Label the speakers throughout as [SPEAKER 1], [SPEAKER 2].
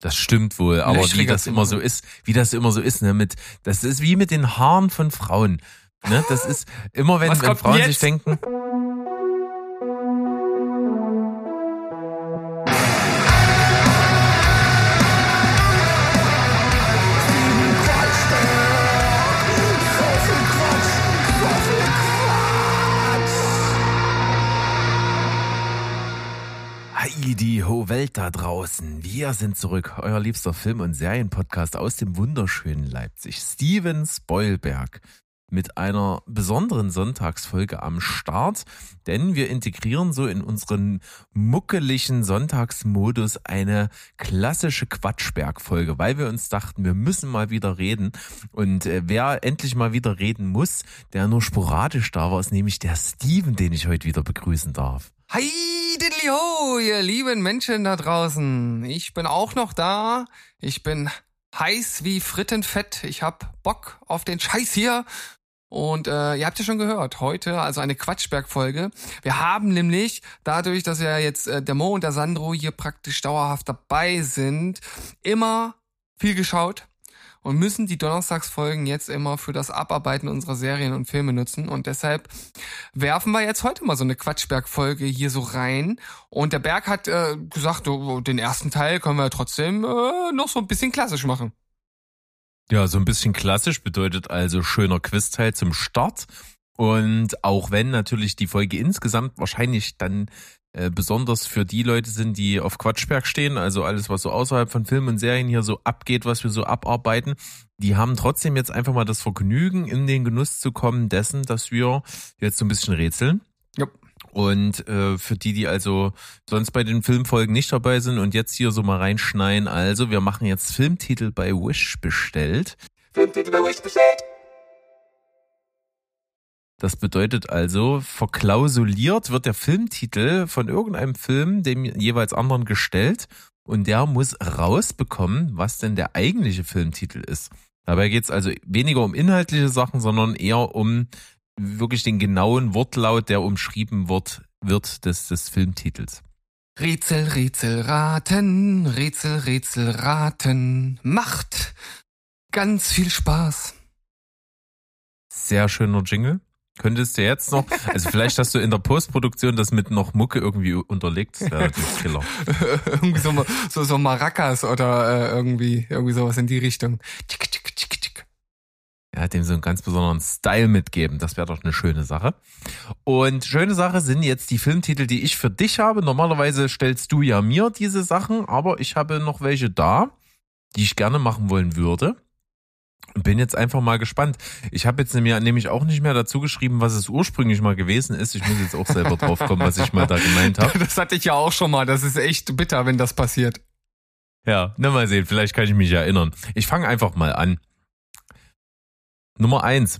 [SPEAKER 1] Das stimmt wohl, aber wie das immer so ist, wie das immer so ist, ne, mit, das ist wie mit den Haaren von Frauen. Ne, das ist immer, wenn, wenn Frauen jetzt? sich denken, Welt da draußen. Wir sind zurück, euer liebster Film- und Serienpodcast aus dem wunderschönen Leipzig. Steven Spoilberg mit einer besonderen Sonntagsfolge am Start, denn wir integrieren so in unseren muckeligen Sonntagsmodus eine klassische Quatschberg-Folge, weil wir uns dachten, wir müssen mal wieder reden. Und äh, wer endlich mal wieder reden muss, der nur sporadisch da war, ist nämlich der Steven, den ich heute wieder begrüßen darf.
[SPEAKER 2] Hi, ho, ihr lieben Menschen da draußen. Ich bin auch noch da. Ich bin heiß wie Frittenfett. Ich hab Bock auf den Scheiß hier. Und äh, ihr habt ja schon gehört, heute also eine Quatschberg-Folge. Wir haben nämlich dadurch, dass ja jetzt äh, der Mo und der Sandro hier praktisch dauerhaft dabei sind, immer viel geschaut und müssen die Donnerstagsfolgen jetzt immer für das Abarbeiten unserer Serien und Filme nutzen. Und deshalb werfen wir jetzt heute mal so eine Quatschberg-Folge hier so rein. Und der Berg hat äh, gesagt, oh, den ersten Teil können wir trotzdem äh, noch so ein bisschen klassisch machen.
[SPEAKER 1] Ja, so ein bisschen klassisch bedeutet also schöner Quizteil zum Start. Und auch wenn natürlich die Folge insgesamt wahrscheinlich dann äh, besonders für die Leute sind, die auf Quatschberg stehen, also alles, was so außerhalb von Filmen und Serien hier so abgeht, was wir so abarbeiten, die haben trotzdem jetzt einfach mal das Vergnügen, in den Genuss zu kommen dessen, dass wir jetzt so ein bisschen rätseln.
[SPEAKER 2] Ja.
[SPEAKER 1] Und äh, für die, die also sonst bei den Filmfolgen nicht dabei sind und jetzt hier so mal reinschneien, also wir machen jetzt Filmtitel bei Wish bestellt. Filmtitel bei Wish bestellt. Das bedeutet also, verklausuliert wird der Filmtitel von irgendeinem Film dem jeweils anderen gestellt und der muss rausbekommen, was denn der eigentliche Filmtitel ist. Dabei geht es also weniger um inhaltliche Sachen, sondern eher um wirklich den genauen Wortlaut, der umschrieben wird, wird des, des Filmtitels.
[SPEAKER 2] Rätsel, Rätsel, raten, Rätsel, Rätsel, raten, macht ganz viel Spaß.
[SPEAKER 1] Sehr schöner Jingle. Könntest du jetzt noch, also vielleicht hast du in der Postproduktion das mit noch Mucke irgendwie unterlegt, das wäre natürlich Killer.
[SPEAKER 2] irgendwie so, so, so Maracas oder äh, irgendwie, irgendwie sowas in die Richtung. Tschick, tschick, tschick, tschick.
[SPEAKER 1] Ja, dem so einen ganz besonderen Style mitgeben, das wäre doch eine schöne Sache. Und schöne Sache sind jetzt die Filmtitel, die ich für dich habe. Normalerweise stellst du ja mir diese Sachen, aber ich habe noch welche da, die ich gerne machen wollen würde. Bin jetzt einfach mal gespannt. Ich habe jetzt nämlich auch nicht mehr dazu geschrieben, was es ursprünglich mal gewesen ist. Ich muss jetzt auch selber drauf kommen, was ich mal da gemeint habe.
[SPEAKER 2] Das hatte ich ja auch schon mal. Das ist echt bitter, wenn das passiert.
[SPEAKER 1] Ja, na mal sehen. Vielleicht kann ich mich erinnern. Ich fange einfach mal an. Nummer eins: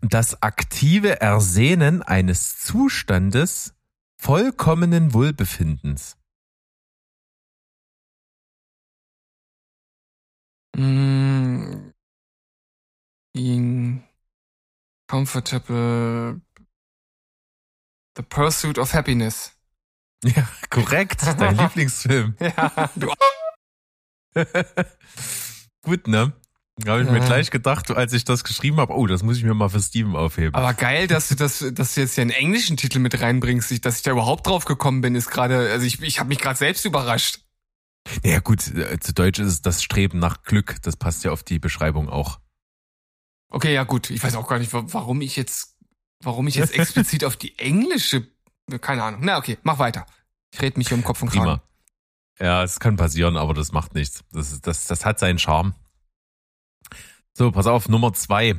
[SPEAKER 1] Das aktive Ersehnen eines Zustandes vollkommenen Wohlbefindens.
[SPEAKER 2] Mm, being comfortable, the pursuit of happiness.
[SPEAKER 1] Ja, korrekt. Dein Lieblingsfilm.
[SPEAKER 2] ja, du.
[SPEAKER 1] Gut, ne? Habe ich ja. mir gleich gedacht, als ich das geschrieben habe, oh, das muss ich mir mal für Steven aufheben.
[SPEAKER 2] Aber geil, dass du das, dass du jetzt hier einen englischen Titel mit reinbringst, dass ich da überhaupt drauf gekommen bin, ist gerade, also ich, ich habe mich gerade selbst überrascht.
[SPEAKER 1] Ja gut, äh, zu Deutsch ist es das Streben nach Glück, das passt ja auf die Beschreibung auch.
[SPEAKER 2] Okay, ja gut. Ich weiß auch gar nicht, warum ich jetzt, warum ich jetzt explizit auf die englische, keine Ahnung. Na okay, mach weiter. Ich rede mich hier um Kopf und Kragen. Prima.
[SPEAKER 1] Ja, es kann passieren, aber das macht nichts. Das, das, das hat seinen Charme. So, pass auf, Nummer zwei.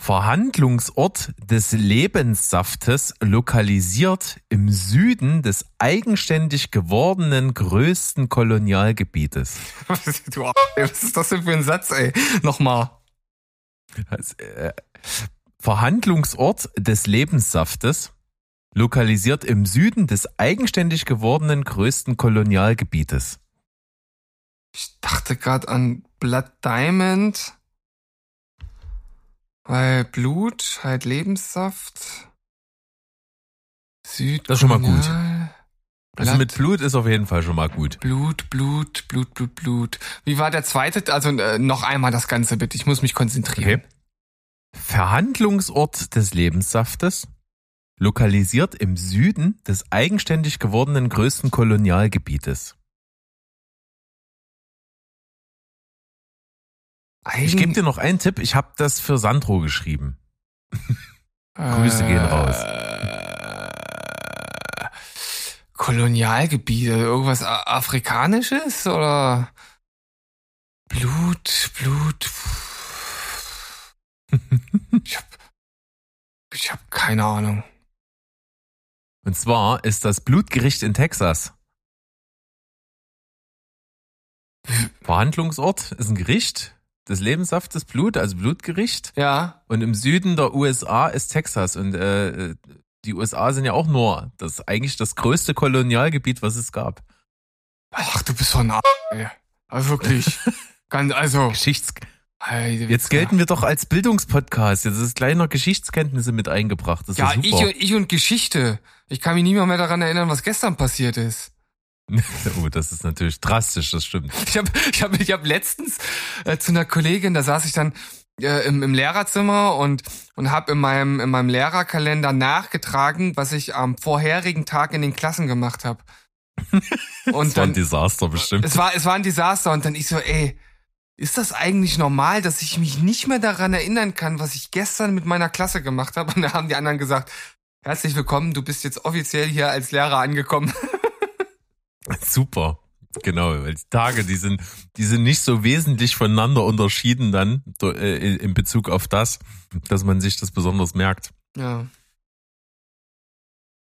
[SPEAKER 1] Verhandlungsort des Lebenssaftes lokalisiert im Süden des eigenständig gewordenen größten Kolonialgebietes.
[SPEAKER 2] was ist das denn für ein Satz, ey? Nochmal.
[SPEAKER 1] Äh, Verhandlungsort des Lebenssaftes, lokalisiert im Süden des eigenständig gewordenen größten Kolonialgebietes.
[SPEAKER 2] Ich dachte gerade an Blood Diamond, weil Blut, halt Lebenssaft.
[SPEAKER 1] Süd. Das ist schon mal gut. Also
[SPEAKER 2] Blatt.
[SPEAKER 1] mit Blut ist auf jeden Fall schon mal gut.
[SPEAKER 2] Blut, Blut, Blut, Blut, Blut. Wie war der zweite? Also äh, noch einmal das Ganze bitte. Ich muss mich konzentrieren.
[SPEAKER 1] Okay. Verhandlungsort des Lebenssaftes, lokalisiert im Süden des eigenständig gewordenen größten Kolonialgebietes. Ich gebe dir noch einen Tipp, ich habe das für Sandro geschrieben. Grüße gehen raus.
[SPEAKER 2] Äh, Kolonialgebiete, irgendwas Afrikanisches oder Blut, Blut. Ich hab, ich hab keine Ahnung.
[SPEAKER 1] Und zwar ist das Blutgericht in Texas. Verhandlungsort ist ein Gericht des Lebenssaftes Blut, also Blutgericht.
[SPEAKER 2] Ja,
[SPEAKER 1] Und im Süden der USA ist Texas. Und äh, die USA sind ja auch nur das eigentlich das größte Kolonialgebiet, was es gab.
[SPEAKER 2] ach du bist so ein A ey. Also wirklich. Ganz, also.
[SPEAKER 1] Geschichts Jetzt gelten wir doch als Bildungspodcast. Jetzt ist kleiner Geschichtskenntnisse mit eingebracht. Das ist
[SPEAKER 2] Ja,
[SPEAKER 1] ja,
[SPEAKER 2] ich, ich und Geschichte. Ich kann mich nicht mehr, mehr daran erinnern, was gestern passiert ist.
[SPEAKER 1] oh, das ist natürlich drastisch, das stimmt.
[SPEAKER 2] Ich habe ich hab, ich hab letztens äh, zu einer Kollegin, da saß ich dann äh, im, im Lehrerzimmer und, und habe in meinem, in meinem Lehrerkalender nachgetragen, was ich am vorherigen Tag in den Klassen gemacht habe. Und
[SPEAKER 1] Das war ein
[SPEAKER 2] dann,
[SPEAKER 1] Desaster bestimmt.
[SPEAKER 2] es war, es war ein Desaster und dann ich so, ey, ist das eigentlich normal, dass ich mich nicht mehr daran erinnern kann, was ich gestern mit meiner Klasse gemacht habe? Und da haben die anderen gesagt, herzlich willkommen, du bist jetzt offiziell hier als Lehrer angekommen.
[SPEAKER 1] Super. Genau, weil die Tage, die sind, die sind nicht so wesentlich voneinander unterschieden dann äh, in Bezug auf das, dass man sich das besonders merkt.
[SPEAKER 2] Ja.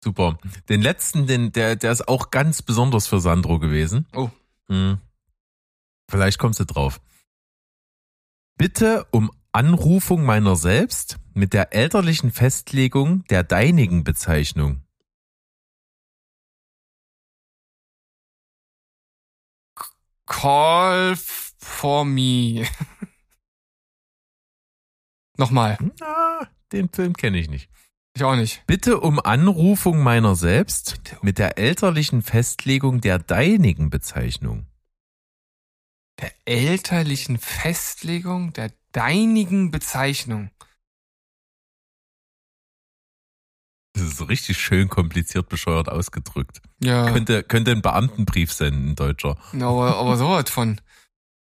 [SPEAKER 1] Super. Den letzten, den, der, der ist auch ganz besonders für Sandro gewesen.
[SPEAKER 2] Oh.
[SPEAKER 1] Hm. Vielleicht kommst du drauf. Bitte um Anrufung meiner selbst mit der elterlichen Festlegung der deinigen Bezeichnung.
[SPEAKER 2] Call for me. Nochmal.
[SPEAKER 1] Na, den Film kenne ich nicht.
[SPEAKER 2] Ich auch nicht.
[SPEAKER 1] Bitte um Anrufung meiner selbst mit der elterlichen Festlegung der deinigen Bezeichnung.
[SPEAKER 2] Der elterlichen Festlegung der deinigen Bezeichnung.
[SPEAKER 1] Das ist so richtig schön kompliziert bescheuert ausgedrückt.
[SPEAKER 2] Ja,
[SPEAKER 1] Könnte, könnte ein Beamtenbrief sein, ein Deutscher.
[SPEAKER 2] aber, aber sowas von.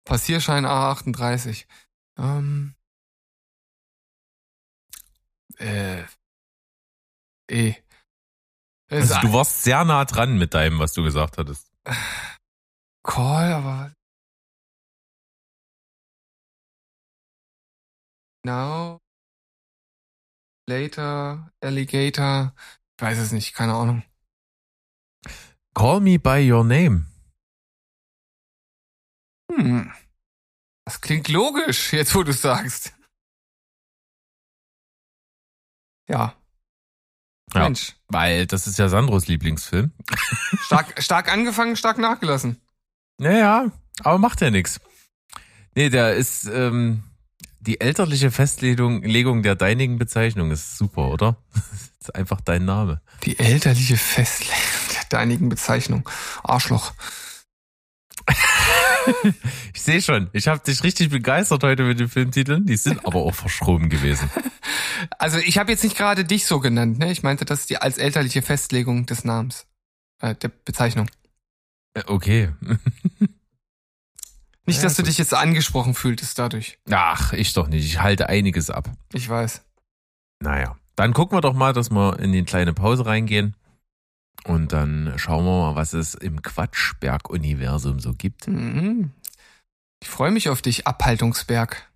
[SPEAKER 2] Passierschein A38. Ähm. Äh. E. Es
[SPEAKER 1] Also du warst sehr nah dran mit deinem, was du gesagt hattest.
[SPEAKER 2] Call, aber. Now. Later. Alligator. Ich weiß es nicht, keine Ahnung.
[SPEAKER 1] Call me by your name.
[SPEAKER 2] Hm. Das klingt logisch, jetzt wo du es sagst. Ja.
[SPEAKER 1] Ja.
[SPEAKER 2] Mensch.
[SPEAKER 1] Weil das ist ja Sandros Lieblingsfilm.
[SPEAKER 2] Stark, stark angefangen, stark nachgelassen.
[SPEAKER 1] Naja, aber macht ja nichts. Nee, der ist ähm, die elterliche Festlegung Legung der deinigen Bezeichnung ist super, oder? Das ist einfach dein Name.
[SPEAKER 2] Die elterliche Festlegung der deinigen Bezeichnung. Arschloch.
[SPEAKER 1] Ich sehe schon, ich habe dich richtig begeistert heute mit den Filmtiteln. Die sind aber auch verschroben gewesen.
[SPEAKER 2] Also ich habe jetzt nicht gerade dich so genannt, ne? Ich meinte das die als elterliche Festlegung des Namens. Äh, der Bezeichnung.
[SPEAKER 1] Äh, Okay.
[SPEAKER 2] Nicht,
[SPEAKER 1] Ja,
[SPEAKER 2] dass du
[SPEAKER 1] gut.
[SPEAKER 2] dich jetzt angesprochen fühltest dadurch.
[SPEAKER 1] Ach, ich doch nicht. Ich halte einiges ab.
[SPEAKER 2] Ich weiß.
[SPEAKER 1] Naja, dann gucken wir doch mal, dass wir in die kleine Pause reingehen. Und dann schauen wir mal, was es im Quatschberg-Universum so gibt.
[SPEAKER 2] Mhm. Ich freue mich auf dich, Abhaltungsberg.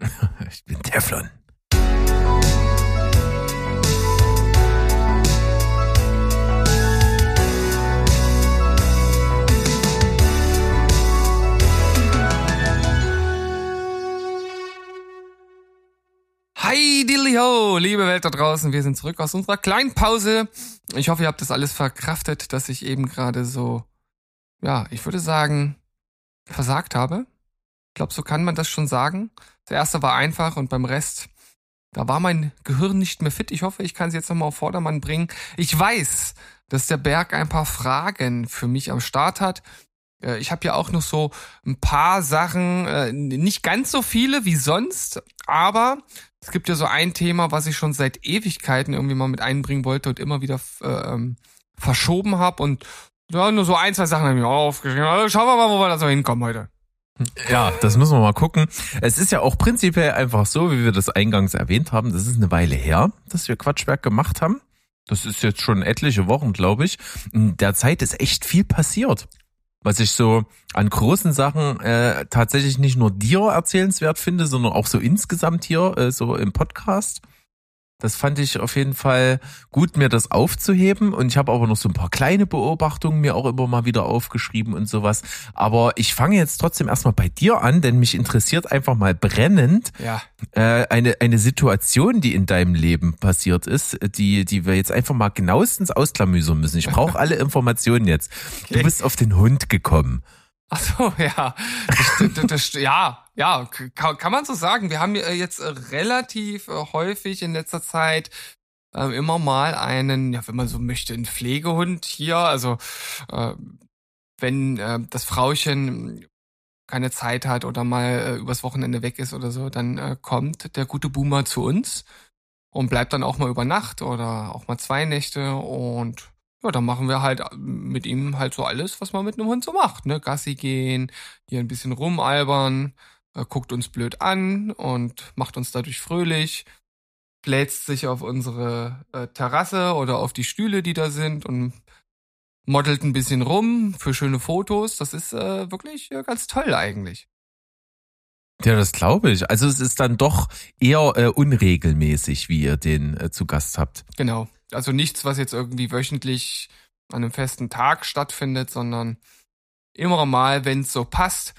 [SPEAKER 1] Ich bin Teflon.
[SPEAKER 2] Hi, dilly ho, liebe Welt da draußen. Wir sind zurück aus unserer kleinen Pause. Ich hoffe, ihr habt das alles verkraftet, dass ich eben gerade so, ja, ich würde sagen, versagt habe. Ich glaube, so kann man das schon sagen. Das erste war einfach und beim Rest, da war mein Gehirn nicht mehr fit. Ich hoffe, ich kann es jetzt nochmal auf Vordermann bringen. Ich weiß, dass der Berg ein paar Fragen für mich am Start hat. Äh, ich habe ja auch noch so ein paar Sachen, äh, nicht ganz so viele wie sonst, aber es gibt ja so ein Thema, was ich schon seit Ewigkeiten irgendwie mal mit einbringen wollte und immer wieder äh, ähm, verschoben habe und ja, nur so ein, zwei Sachen habe ich mir aufgeschrieben. Also schauen wir mal, wo wir da so hinkommen heute.
[SPEAKER 1] Ja, das müssen wir mal gucken. Es ist ja auch prinzipiell einfach so, wie wir das eingangs erwähnt haben. Das ist eine Weile her, dass wir Quatschwerk gemacht haben. Das ist jetzt schon etliche Wochen, glaube ich. In der Zeit ist echt viel passiert. Was ich so an großen Sachen äh, tatsächlich nicht nur dir erzählenswert finde, sondern auch so insgesamt hier, äh, so im Podcast. Das fand ich auf jeden Fall gut, mir das aufzuheben. Und ich habe aber noch so ein paar kleine Beobachtungen mir auch immer mal wieder aufgeschrieben und sowas. Aber ich fange jetzt trotzdem erstmal bei dir an, denn mich interessiert einfach mal brennend
[SPEAKER 2] Ja.
[SPEAKER 1] äh, eine, eine Situation, die in deinem Leben passiert ist, die, die wir jetzt einfach mal genauestens ausklamüsern müssen. Ich brauche alle Informationen jetzt. Du
[SPEAKER 2] Okay.
[SPEAKER 1] bist auf den Hund gekommen.
[SPEAKER 2] Ach so, ja. Das, das, das, ja, ja, kann, kann man so sagen. Wir haben äh, jetzt äh, relativ äh, häufig in letzter Zeit äh, immer mal einen, ja, wenn man so möchte, einen Pflegehund hier. Also äh, wenn äh, das Frauchen keine Zeit hat oder mal übers Wochenende weg ist oder so, dann kommt der gute Boomer zu uns und bleibt dann auch mal über Nacht oder auch mal zwei Nächte und ja, dann machen wir halt mit ihm halt so alles, was man mit einem Hund so macht, ne? Gassi gehen, hier ein bisschen rumalbern, äh, guckt uns blöd an und macht uns dadurch fröhlich, bläst sich auf unsere äh, Terrasse oder auf die Stühle, die da sind und modelt ein bisschen rum für schöne Fotos. Das ist äh, wirklich äh, ganz toll eigentlich.
[SPEAKER 1] Ja, das glaube ich. Also es ist dann doch eher äh, unregelmäßig, wie ihr den äh, zu Gast habt.
[SPEAKER 2] Genau. Also nichts, was jetzt irgendwie wöchentlich an einem festen Tag stattfindet, sondern immer mal, wenn es so passt.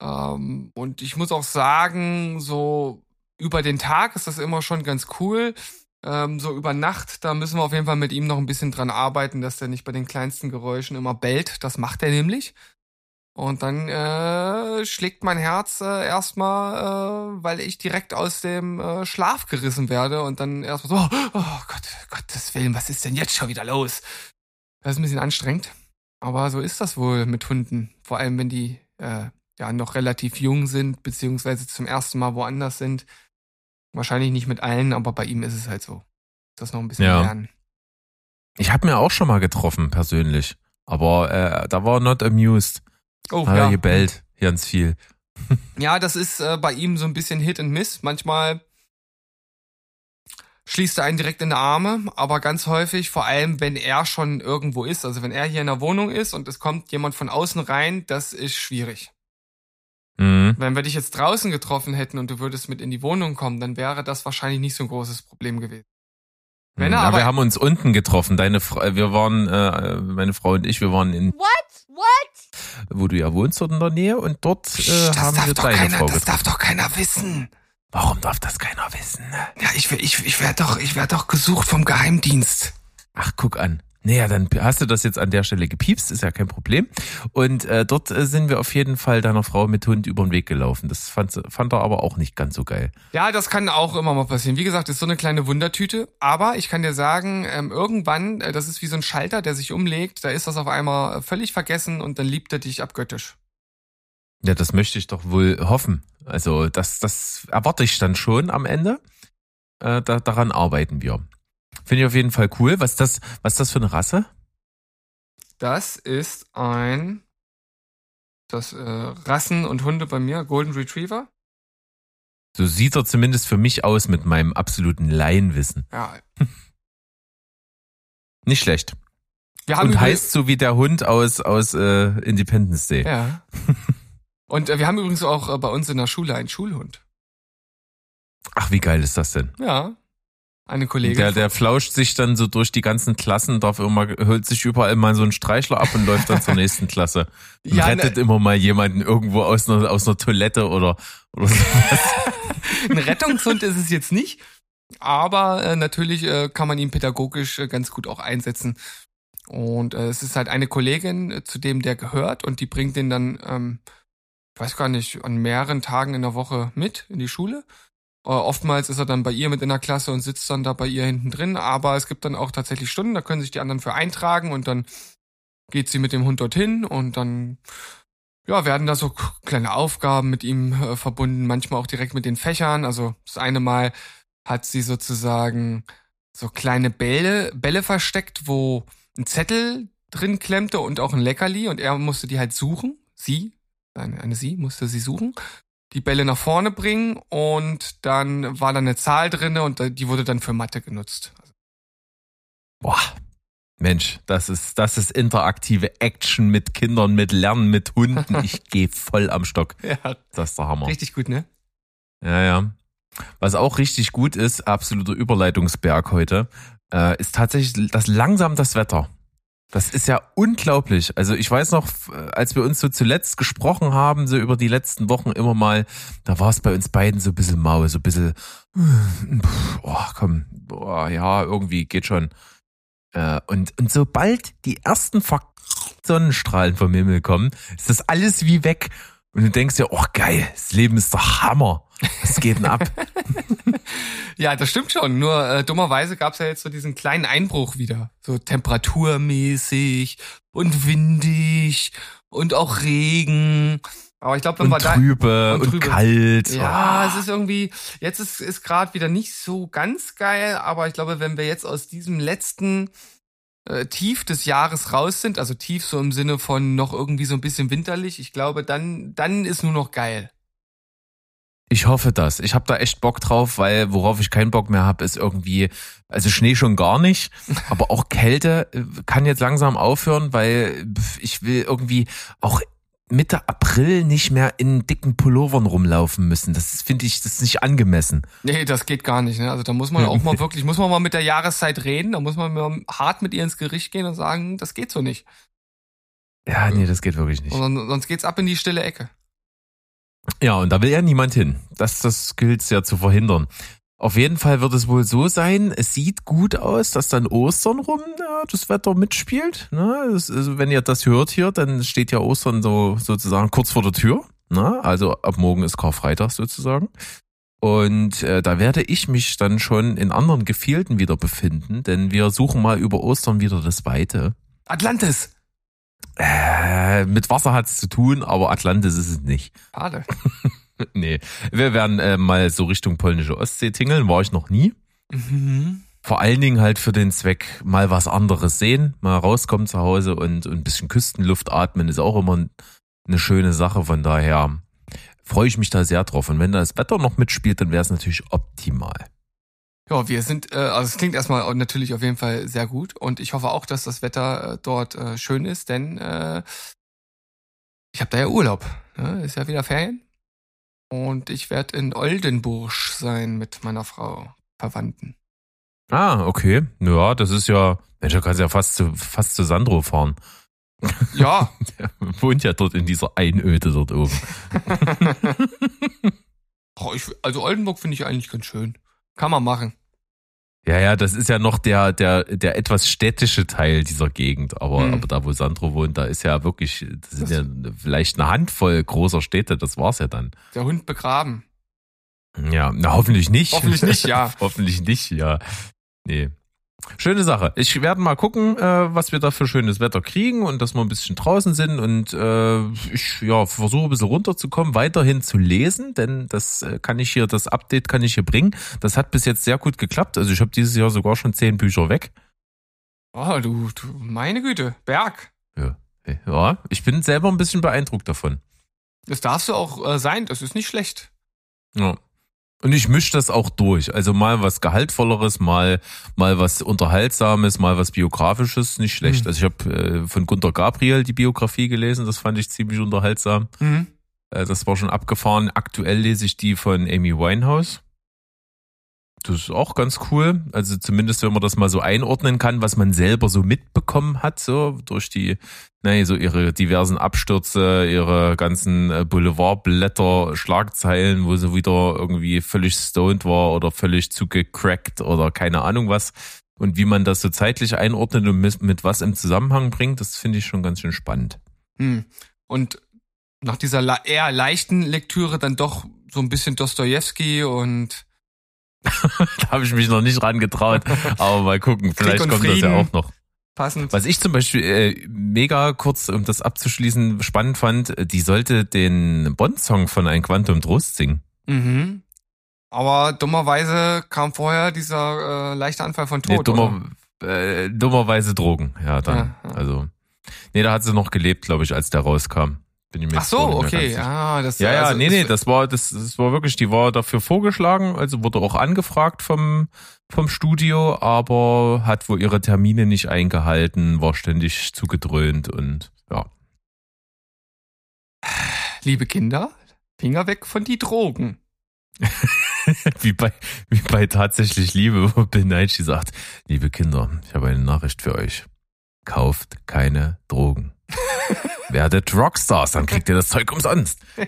[SPEAKER 2] Ähm, und ich muss auch sagen, so über den Tag ist das immer schon ganz cool. Ähm, so über Nacht, da müssen wir auf jeden Fall mit ihm noch ein bisschen dran arbeiten, dass der nicht bei den kleinsten Geräuschen immer bellt. Das macht er nämlich. Und dann äh, schlägt mein Herz äh, erstmal, äh, weil ich direkt aus dem äh, Schlaf gerissen werde und dann erstmal so, oh Gott, Gottes Willen, was ist denn jetzt schon wieder los? Das ist ein bisschen anstrengend, aber so ist das wohl mit Hunden. Vor allem, wenn die äh, ja noch relativ jung sind, beziehungsweise zum ersten Mal woanders sind. Wahrscheinlich nicht mit allen, aber bei ihm ist es halt so. Das noch ein bisschen
[SPEAKER 1] Ja.
[SPEAKER 2] lernen.
[SPEAKER 1] Ich habe mir auch schon mal getroffen, persönlich. Aber äh, da war er not amused.
[SPEAKER 2] Oh,
[SPEAKER 1] Hat er gebellt, ganz viel.
[SPEAKER 2] Ja, das ist äh, bei ihm so ein bisschen Hit and Miss. Manchmal schließt er einen direkt in die Arme, aber ganz häufig, vor allem wenn er schon irgendwo ist, also wenn er hier in der Wohnung ist und es kommt jemand von außen rein, das ist schwierig.
[SPEAKER 1] Mhm.
[SPEAKER 2] Wenn wir dich jetzt draußen getroffen hätten und du würdest mit in die Wohnung kommen, dann wäre das wahrscheinlich nicht so ein großes Problem gewesen. Wenn er
[SPEAKER 1] ja,
[SPEAKER 2] aber-
[SPEAKER 1] wir haben uns unten getroffen. Deine, Fra wir waren, äh, meine Frau und ich, wir waren in,
[SPEAKER 3] What? What?
[SPEAKER 1] wo du ja wohnst, dort in der Nähe, und dort äh,
[SPEAKER 2] das,
[SPEAKER 1] haben wir deine
[SPEAKER 2] keiner,
[SPEAKER 1] Frau
[SPEAKER 2] das
[SPEAKER 1] getroffen.
[SPEAKER 2] darf doch keiner wissen.
[SPEAKER 1] Warum darf das keiner wissen? Ne?
[SPEAKER 2] Ja, ich, ich, ich werde doch, ich werd doch gesucht vom Geheimdienst.
[SPEAKER 1] Ach, guck an. Naja, dann hast du das jetzt an der Stelle gepiepst, ist ja kein Problem. Und äh, dort äh, sind wir auf jeden Fall deiner Frau mit Hund über den Weg gelaufen. Das fand, fand er aber auch nicht ganz so geil.
[SPEAKER 2] Ja, das kann auch immer mal passieren. Wie gesagt, ist so eine kleine Wundertüte. Aber ich kann dir sagen, ähm, irgendwann, äh, das ist wie so ein Schalter, der sich umlegt, da ist das auf einmal völlig vergessen und dann liebt er dich abgöttisch.
[SPEAKER 1] Ja, das möchte ich doch wohl hoffen. Also das, das erwarte ich dann schon am Ende. Äh, da, daran arbeiten wir. Finde ich auf jeden Fall cool. Was ist das, was ist das für eine Rasse?
[SPEAKER 2] Das ist ein das äh, Rassen und Hunde bei mir, Golden Retriever.
[SPEAKER 1] So sieht er zumindest für mich aus mit meinem absoluten Laienwissen.
[SPEAKER 2] Ja.
[SPEAKER 1] Nicht schlecht.
[SPEAKER 2] Wir haben
[SPEAKER 1] Und heißt so wie der Hund aus, aus äh, Independence Day.
[SPEAKER 2] Ja. Und äh, wir haben übrigens auch äh, bei uns in der Schule einen Schulhund.
[SPEAKER 1] Ach, wie geil ist das denn?
[SPEAKER 2] Ja. Eine Kollegin.
[SPEAKER 1] Der, der flauscht sich dann so durch die ganzen Klassen, darf immer, holt sich überall mal so einen Streichler ab und läuft dann zur nächsten Klasse. Und
[SPEAKER 2] Ja,
[SPEAKER 1] rettet
[SPEAKER 2] ne-
[SPEAKER 1] immer mal jemanden irgendwo aus einer, aus einer Toilette oder, oder so.
[SPEAKER 2] Ein Rettungshund ist es jetzt nicht, aber äh, natürlich äh, kann man ihn pädagogisch äh, ganz gut auch einsetzen. Und äh, es ist halt eine Kollegin, äh, zu dem der gehört und die bringt den dann, ähm, ich weiß gar nicht, an mehreren Tagen in der Woche mit in die Schule. Äh, oftmals ist er dann bei ihr mit in der Klasse und sitzt dann da bei ihr hinten drin, aber es gibt dann auch tatsächlich Stunden, da können sich die anderen für eintragen und dann geht sie mit dem Hund dorthin und dann ja, werden da so kleine Aufgaben mit ihm äh, verbunden, manchmal auch direkt mit den Fächern. Also das eine Mal hat sie sozusagen so kleine Bälle, Bälle versteckt, wo ein Zettel drin klemmte und auch ein Leckerli und er musste die halt suchen. Sie, eine, eine sie, musste sie suchen, die Bälle nach vorne bringen und dann war da eine Zahl drinne und die wurde dann für Mathe genutzt.
[SPEAKER 1] Boah, Mensch, das ist, das ist interaktive Action mit Kindern, mit Lernen, mit Hunden. Ich gehe voll am Stock.
[SPEAKER 2] Ja.
[SPEAKER 1] Das ist der Hammer.
[SPEAKER 2] Richtig gut, ne?
[SPEAKER 1] Ja, ja. Was auch richtig gut ist, absoluter Überleitungsberg heute, äh, ist tatsächlich das langsam das Wetter. Das ist ja unglaublich. Also ich weiß noch, als wir uns so zuletzt gesprochen haben, so über die letzten Wochen immer mal, da war es bei uns beiden so ein bisschen mau, so ein bisschen, oh komm, oh, ja, irgendwie geht schon. Äh, und, und sobald die ersten Sonnenstrahlen vom Himmel kommen, ist das alles wie weg. Und du denkst dir, oh geil, das Leben ist doch Hammer. Was geht denn ab?
[SPEAKER 2] ja, das stimmt schon. Nur äh, dummerweise gab es ja jetzt so diesen kleinen Einbruch wieder. So temperaturmäßig und windig und auch Regen. Aber ich glaube, wenn
[SPEAKER 1] und
[SPEAKER 2] wir
[SPEAKER 1] trübe
[SPEAKER 2] da
[SPEAKER 1] und, und kalt.
[SPEAKER 2] Ja, oh. es ist irgendwie jetzt ist ist gerade wieder nicht so ganz geil, aber ich glaube, wenn wir jetzt aus diesem letzten äh, Tief des Jahres raus sind, also tief so im Sinne von noch irgendwie so ein bisschen winterlich, ich glaube, dann dann ist nur noch geil.
[SPEAKER 1] Ich hoffe das. Ich habe da echt Bock drauf, weil worauf ich keinen Bock mehr habe, ist irgendwie, also Schnee schon gar nicht, aber auch Kälte äh, kann jetzt langsam aufhören, weil ich will irgendwie auch Mitte April nicht mehr in dicken Pullovern rumlaufen müssen. Das finde ich, das ist nicht angemessen.
[SPEAKER 2] Nee, das geht gar nicht. Ne? Also da muss man auch mal wirklich, muss man mal mit der Jahreszeit reden, da muss man mal hart mit ihr ins Gericht gehen und sagen, das geht so nicht.
[SPEAKER 1] Ja, nee, das geht wirklich nicht.
[SPEAKER 2] Und sonst geht's ab in die stille Ecke.
[SPEAKER 1] Ja, und da will ja niemand hin. Das, das gilt ja zu verhindern. Auf jeden Fall wird es wohl so sein, es sieht gut aus, dass dann Ostern rum ja, das Wetter mitspielt. Ne? Das, also wenn ihr das hört hier, dann steht ja Ostern so sozusagen kurz vor der Tür. Ne? Also ab morgen ist Karfreitag sozusagen. Und äh, da werde ich mich dann schon in anderen Gefilden wieder befinden, denn wir suchen mal über Ostern wieder das Weite.
[SPEAKER 2] Atlantis!
[SPEAKER 1] Äh, mit Wasser hat's zu tun, aber Atlantis ist es nicht.
[SPEAKER 2] Schade.
[SPEAKER 1] nee, wir werden äh, mal so Richtung polnische Ostsee tingeln, war ich noch nie.
[SPEAKER 2] Mhm.
[SPEAKER 1] Vor allen Dingen halt für den Zweck mal was anderes sehen, mal rauskommen zu Hause und, und ein bisschen Küstenluft atmen ist auch immer eine schöne Sache. Von daher freue ich mich da sehr drauf. Und wenn das Wetter noch mitspielt, dann wäre es natürlich optimal.
[SPEAKER 2] Ja, wir sind, äh, also es klingt erstmal natürlich auf jeden Fall sehr gut und ich hoffe auch, dass das Wetter äh, dort äh, schön ist, denn äh, ich habe da ja Urlaub. Ne? Ist ja wieder Ferien. Und ich werde in Oldenburg sein mit meiner Frau, Verwandten.
[SPEAKER 1] Ah, okay. Ja, das ist ja, Mensch, da kannst du ja fast zu, fast zu Sandro fahren.
[SPEAKER 2] Ja.
[SPEAKER 1] Der wohnt ja dort in dieser Einöde dort oben.
[SPEAKER 2] also Oldenburg finde ich eigentlich ganz schön. Kann man machen.
[SPEAKER 1] Ja, ja, das ist ja noch der, der, der etwas städtische Teil dieser Gegend. Aber, hm. aber da, wo Sandro wohnt, da ist ja wirklich, das sind ja vielleicht eine Handvoll großer Städte, das war's ja dann.
[SPEAKER 2] Der Hund begraben.
[SPEAKER 1] Ja, na, hoffentlich nicht.
[SPEAKER 2] Hoffentlich nicht, ja.
[SPEAKER 1] hoffentlich nicht, ja. Nee. Schöne Sache. Ich werde mal gucken, äh, was wir da für schönes Wetter kriegen und dass wir ein bisschen draußen sind und äh, ich ja, versuche ein bisschen runterzukommen, weiterhin zu lesen, denn das äh, kann ich hier, das Update kann ich hier bringen. Das hat bis jetzt sehr gut geklappt. Also ich habe dieses Jahr sogar schon zehn Bücher weg.
[SPEAKER 2] Oh, du, du, meine Güte, Berg.
[SPEAKER 1] Ja. ja, ich bin selber ein bisschen beeindruckt davon.
[SPEAKER 2] Das darfst du auch äh, sein, das ist nicht schlecht.
[SPEAKER 1] Ja. Und ich mische das auch durch. Also mal was Gehaltvolleres, mal, mal was Unterhaltsames, mal was Biografisches, nicht schlecht. Mhm. Also ich habe äh, von Gunter Gabriel die Biografie gelesen, das fand ich ziemlich unterhaltsam.
[SPEAKER 2] Mhm.
[SPEAKER 1] Äh, das war schon abgefahren. Aktuell lese ich die von Amy Winehouse. Das ist auch ganz cool. Also zumindest, wenn man das mal so einordnen kann, was man selber so mitbekommen hat, so durch die, naja, so ihre diversen Abstürze, ihre ganzen äh, Boulevardblätter, Schlagzeilen, wo sie wieder irgendwie völlig stoned war oder völlig zugecrackt oder keine Ahnung was. Und wie man das so zeitlich einordnet und mit, mit was im Zusammenhang bringt, das finde ich schon ganz schön spannend.
[SPEAKER 2] Hm. Und nach dieser eher leichten Lektüre dann doch so ein bisschen Dostoevsky und
[SPEAKER 1] da habe ich mich noch nicht rangetraut. Aber mal gucken, vielleicht kommt Frieden. das ja auch noch.
[SPEAKER 2] Passend.
[SPEAKER 1] Was ich zum Beispiel äh, mega kurz, um das abzuschließen, spannend fand, die sollte den Bond-Song von Ein Quantum Trost singen.
[SPEAKER 2] Mhm. Aber dummerweise kam vorher dieser äh, leichte Anfall von Tod. Nee,
[SPEAKER 1] dummer, äh, dummerweise Drogen, ja, dann. Ja, ja. Also. Nee, da hat sie noch gelebt, glaube ich, als der rauskam.
[SPEAKER 2] Bin ich mir Ach so, okay. Ah, das,
[SPEAKER 1] ja, ja, also, nee, nee, das war, das, das war wirklich, die war dafür vorgeschlagen, also wurde auch angefragt vom, vom Studio, aber hat wohl ihre Termine nicht eingehalten, war ständig zugedröhnt und ja.
[SPEAKER 2] Liebe Kinder, Finger weg von die Drogen.
[SPEAKER 1] wie bei, wie bei tatsächlich Liebe, wo Bill Nighy sagt, liebe Kinder, ich habe eine Nachricht für euch. Kauft keine Drogen. Werdet Rockstars, dann kriegt ihr das Zeug umsonst.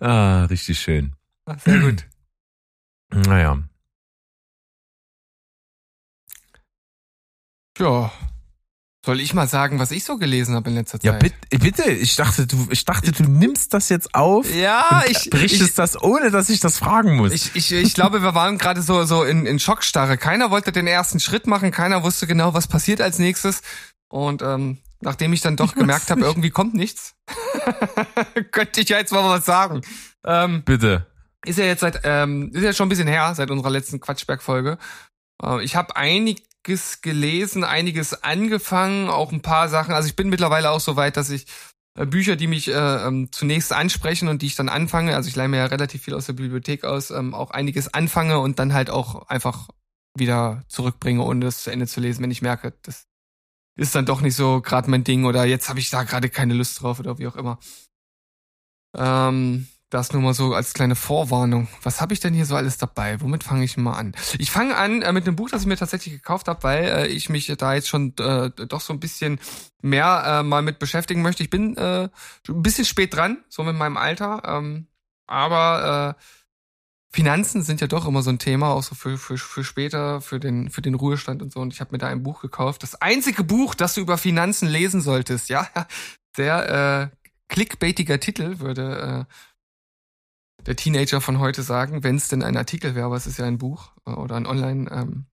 [SPEAKER 1] ah, richtig schön.
[SPEAKER 2] Sehr gut.
[SPEAKER 1] Naja.
[SPEAKER 2] Ja, soll ich mal sagen, was ich so gelesen habe in letzter Zeit?
[SPEAKER 1] Ja, bitte, bitte. Ich dachte, du, ich dachte, du nimmst das jetzt auf.
[SPEAKER 2] Ja, ich
[SPEAKER 1] berichtest ich, das, ohne dass ich das fragen muss.
[SPEAKER 2] Ich, ich, ich glaube, wir waren gerade so, so in, in Schockstarre. Keiner wollte den ersten Schritt machen. Keiner wusste genau, was passiert als nächstes. Und ähm, nachdem ich dann doch gemerkt habe, irgendwie kommt nichts, könnte ich ja jetzt mal was sagen.
[SPEAKER 1] Ähm, bitte.
[SPEAKER 2] Ist ja jetzt seit, ähm, ist ja schon ein bisschen her, seit unserer letzten Quatschberg-Folge. Äh, ich habe einig einiges gelesen, einiges angefangen, auch ein paar Sachen. Also ich bin mittlerweile auch so weit, dass ich äh, Bücher, die mich äh, ähm, zunächst ansprechen und die ich dann anfange, also ich leih mir ja relativ viel aus der Bibliothek aus, ähm, auch einiges anfange und dann halt auch einfach wieder zurückbringe, ohne das zu Ende zu lesen, wenn ich merke, das ist dann doch nicht so gerade mein Ding oder jetzt habe ich da gerade keine Lust drauf oder wie auch immer. Ähm, das nur mal so als kleine Vorwarnung. Was habe ich denn hier so alles dabei? Womit fange ich mal an? Ich fange an äh, mit einem Buch, das ich mir tatsächlich gekauft habe, weil äh, ich mich da jetzt schon äh, doch so ein bisschen mehr äh, mal mit beschäftigen möchte. Ich bin äh, ein bisschen spät dran, so mit meinem Alter. Ähm, aber äh, Finanzen sind ja doch immer so ein Thema, auch so für, für, für später, für den, für den Ruhestand und so. Und ich habe mir da ein Buch gekauft. Das einzige Buch, das du über Finanzen lesen solltest. Ja, sehr äh, clickbaitiger Titel, würde äh, der Teenager von heute sagen, wenn es denn ein Artikel wäre, aber es ist ja ein Buch äh, oder ein Online, ähm,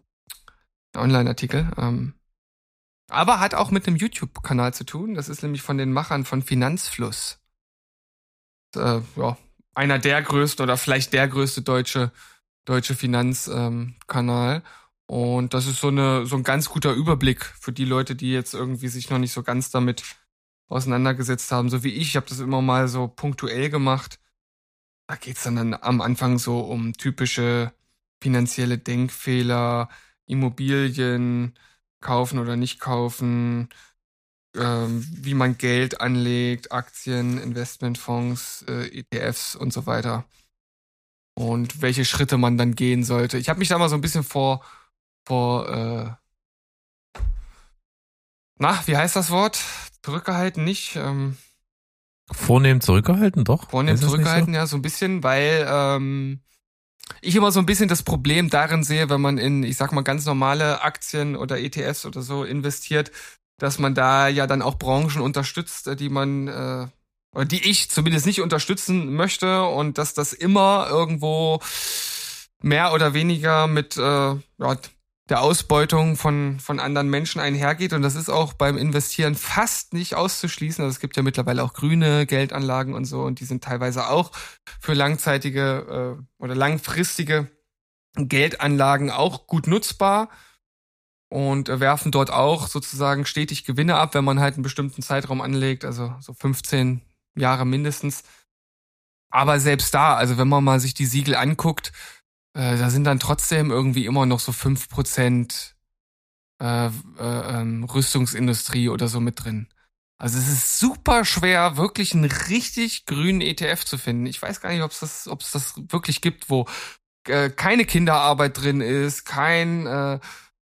[SPEAKER 2] Online-Artikel. Ähm, aber hat auch mit einem YouTube-Kanal zu tun. Das ist nämlich von den Machern von Finanzfluss. Äh, ja, einer der größten oder vielleicht der größte deutsche deutsche Finanzkanal. Ähm, und das ist so eine so ein ganz guter Überblick für die Leute, die jetzt irgendwie sich noch nicht so ganz damit auseinandergesetzt haben, so wie ich. Ich habe das immer mal so punktuell gemacht da geht's dann, dann am Anfang so um typische finanzielle Denkfehler, Immobilien kaufen oder nicht kaufen, ähm, wie man Geld anlegt, Aktien, Investmentfonds, äh, ETFs und so weiter. Und welche Schritte man dann gehen sollte. Ich habe mich da mal so ein bisschen vor, vor, äh, na, wie heißt das Wort? Zurückgehalten, nicht? Ähm,
[SPEAKER 1] Vornehm zurückgehalten, doch?
[SPEAKER 2] Vornehm zurückgehalten, so? ja, so ein bisschen, weil ähm, ich immer so ein bisschen das Problem darin sehe, wenn man in, ich sag mal, ganz normale Aktien oder ETFs oder so investiert, dass man da ja dann auch Branchen unterstützt, die man äh, oder die ich zumindest nicht unterstützen möchte und dass das immer irgendwo mehr oder weniger mit äh, ja, der Ausbeutung von, von anderen Menschen einhergeht. Und das ist auch beim Investieren fast nicht auszuschließen. Also es gibt ja mittlerweile auch grüne Geldanlagen und so, und die sind teilweise auch für langzeitige äh, oder langfristige Geldanlagen auch gut nutzbar und werfen dort auch sozusagen stetig Gewinne ab, wenn man halt einen bestimmten Zeitraum anlegt, also so 15 Jahre mindestens. Aber selbst da, also wenn man mal sich die Siegel anguckt, äh, da sind dann trotzdem irgendwie immer noch so fünf Prozent äh, äh, ähm, Rüstungsindustrie oder so mit drin. Also es ist super schwer, wirklich einen richtig grünen ETF zu finden. Ich weiß gar nicht, ob es das, ob es das wirklich gibt, wo äh, keine Kinderarbeit drin ist, kein, äh,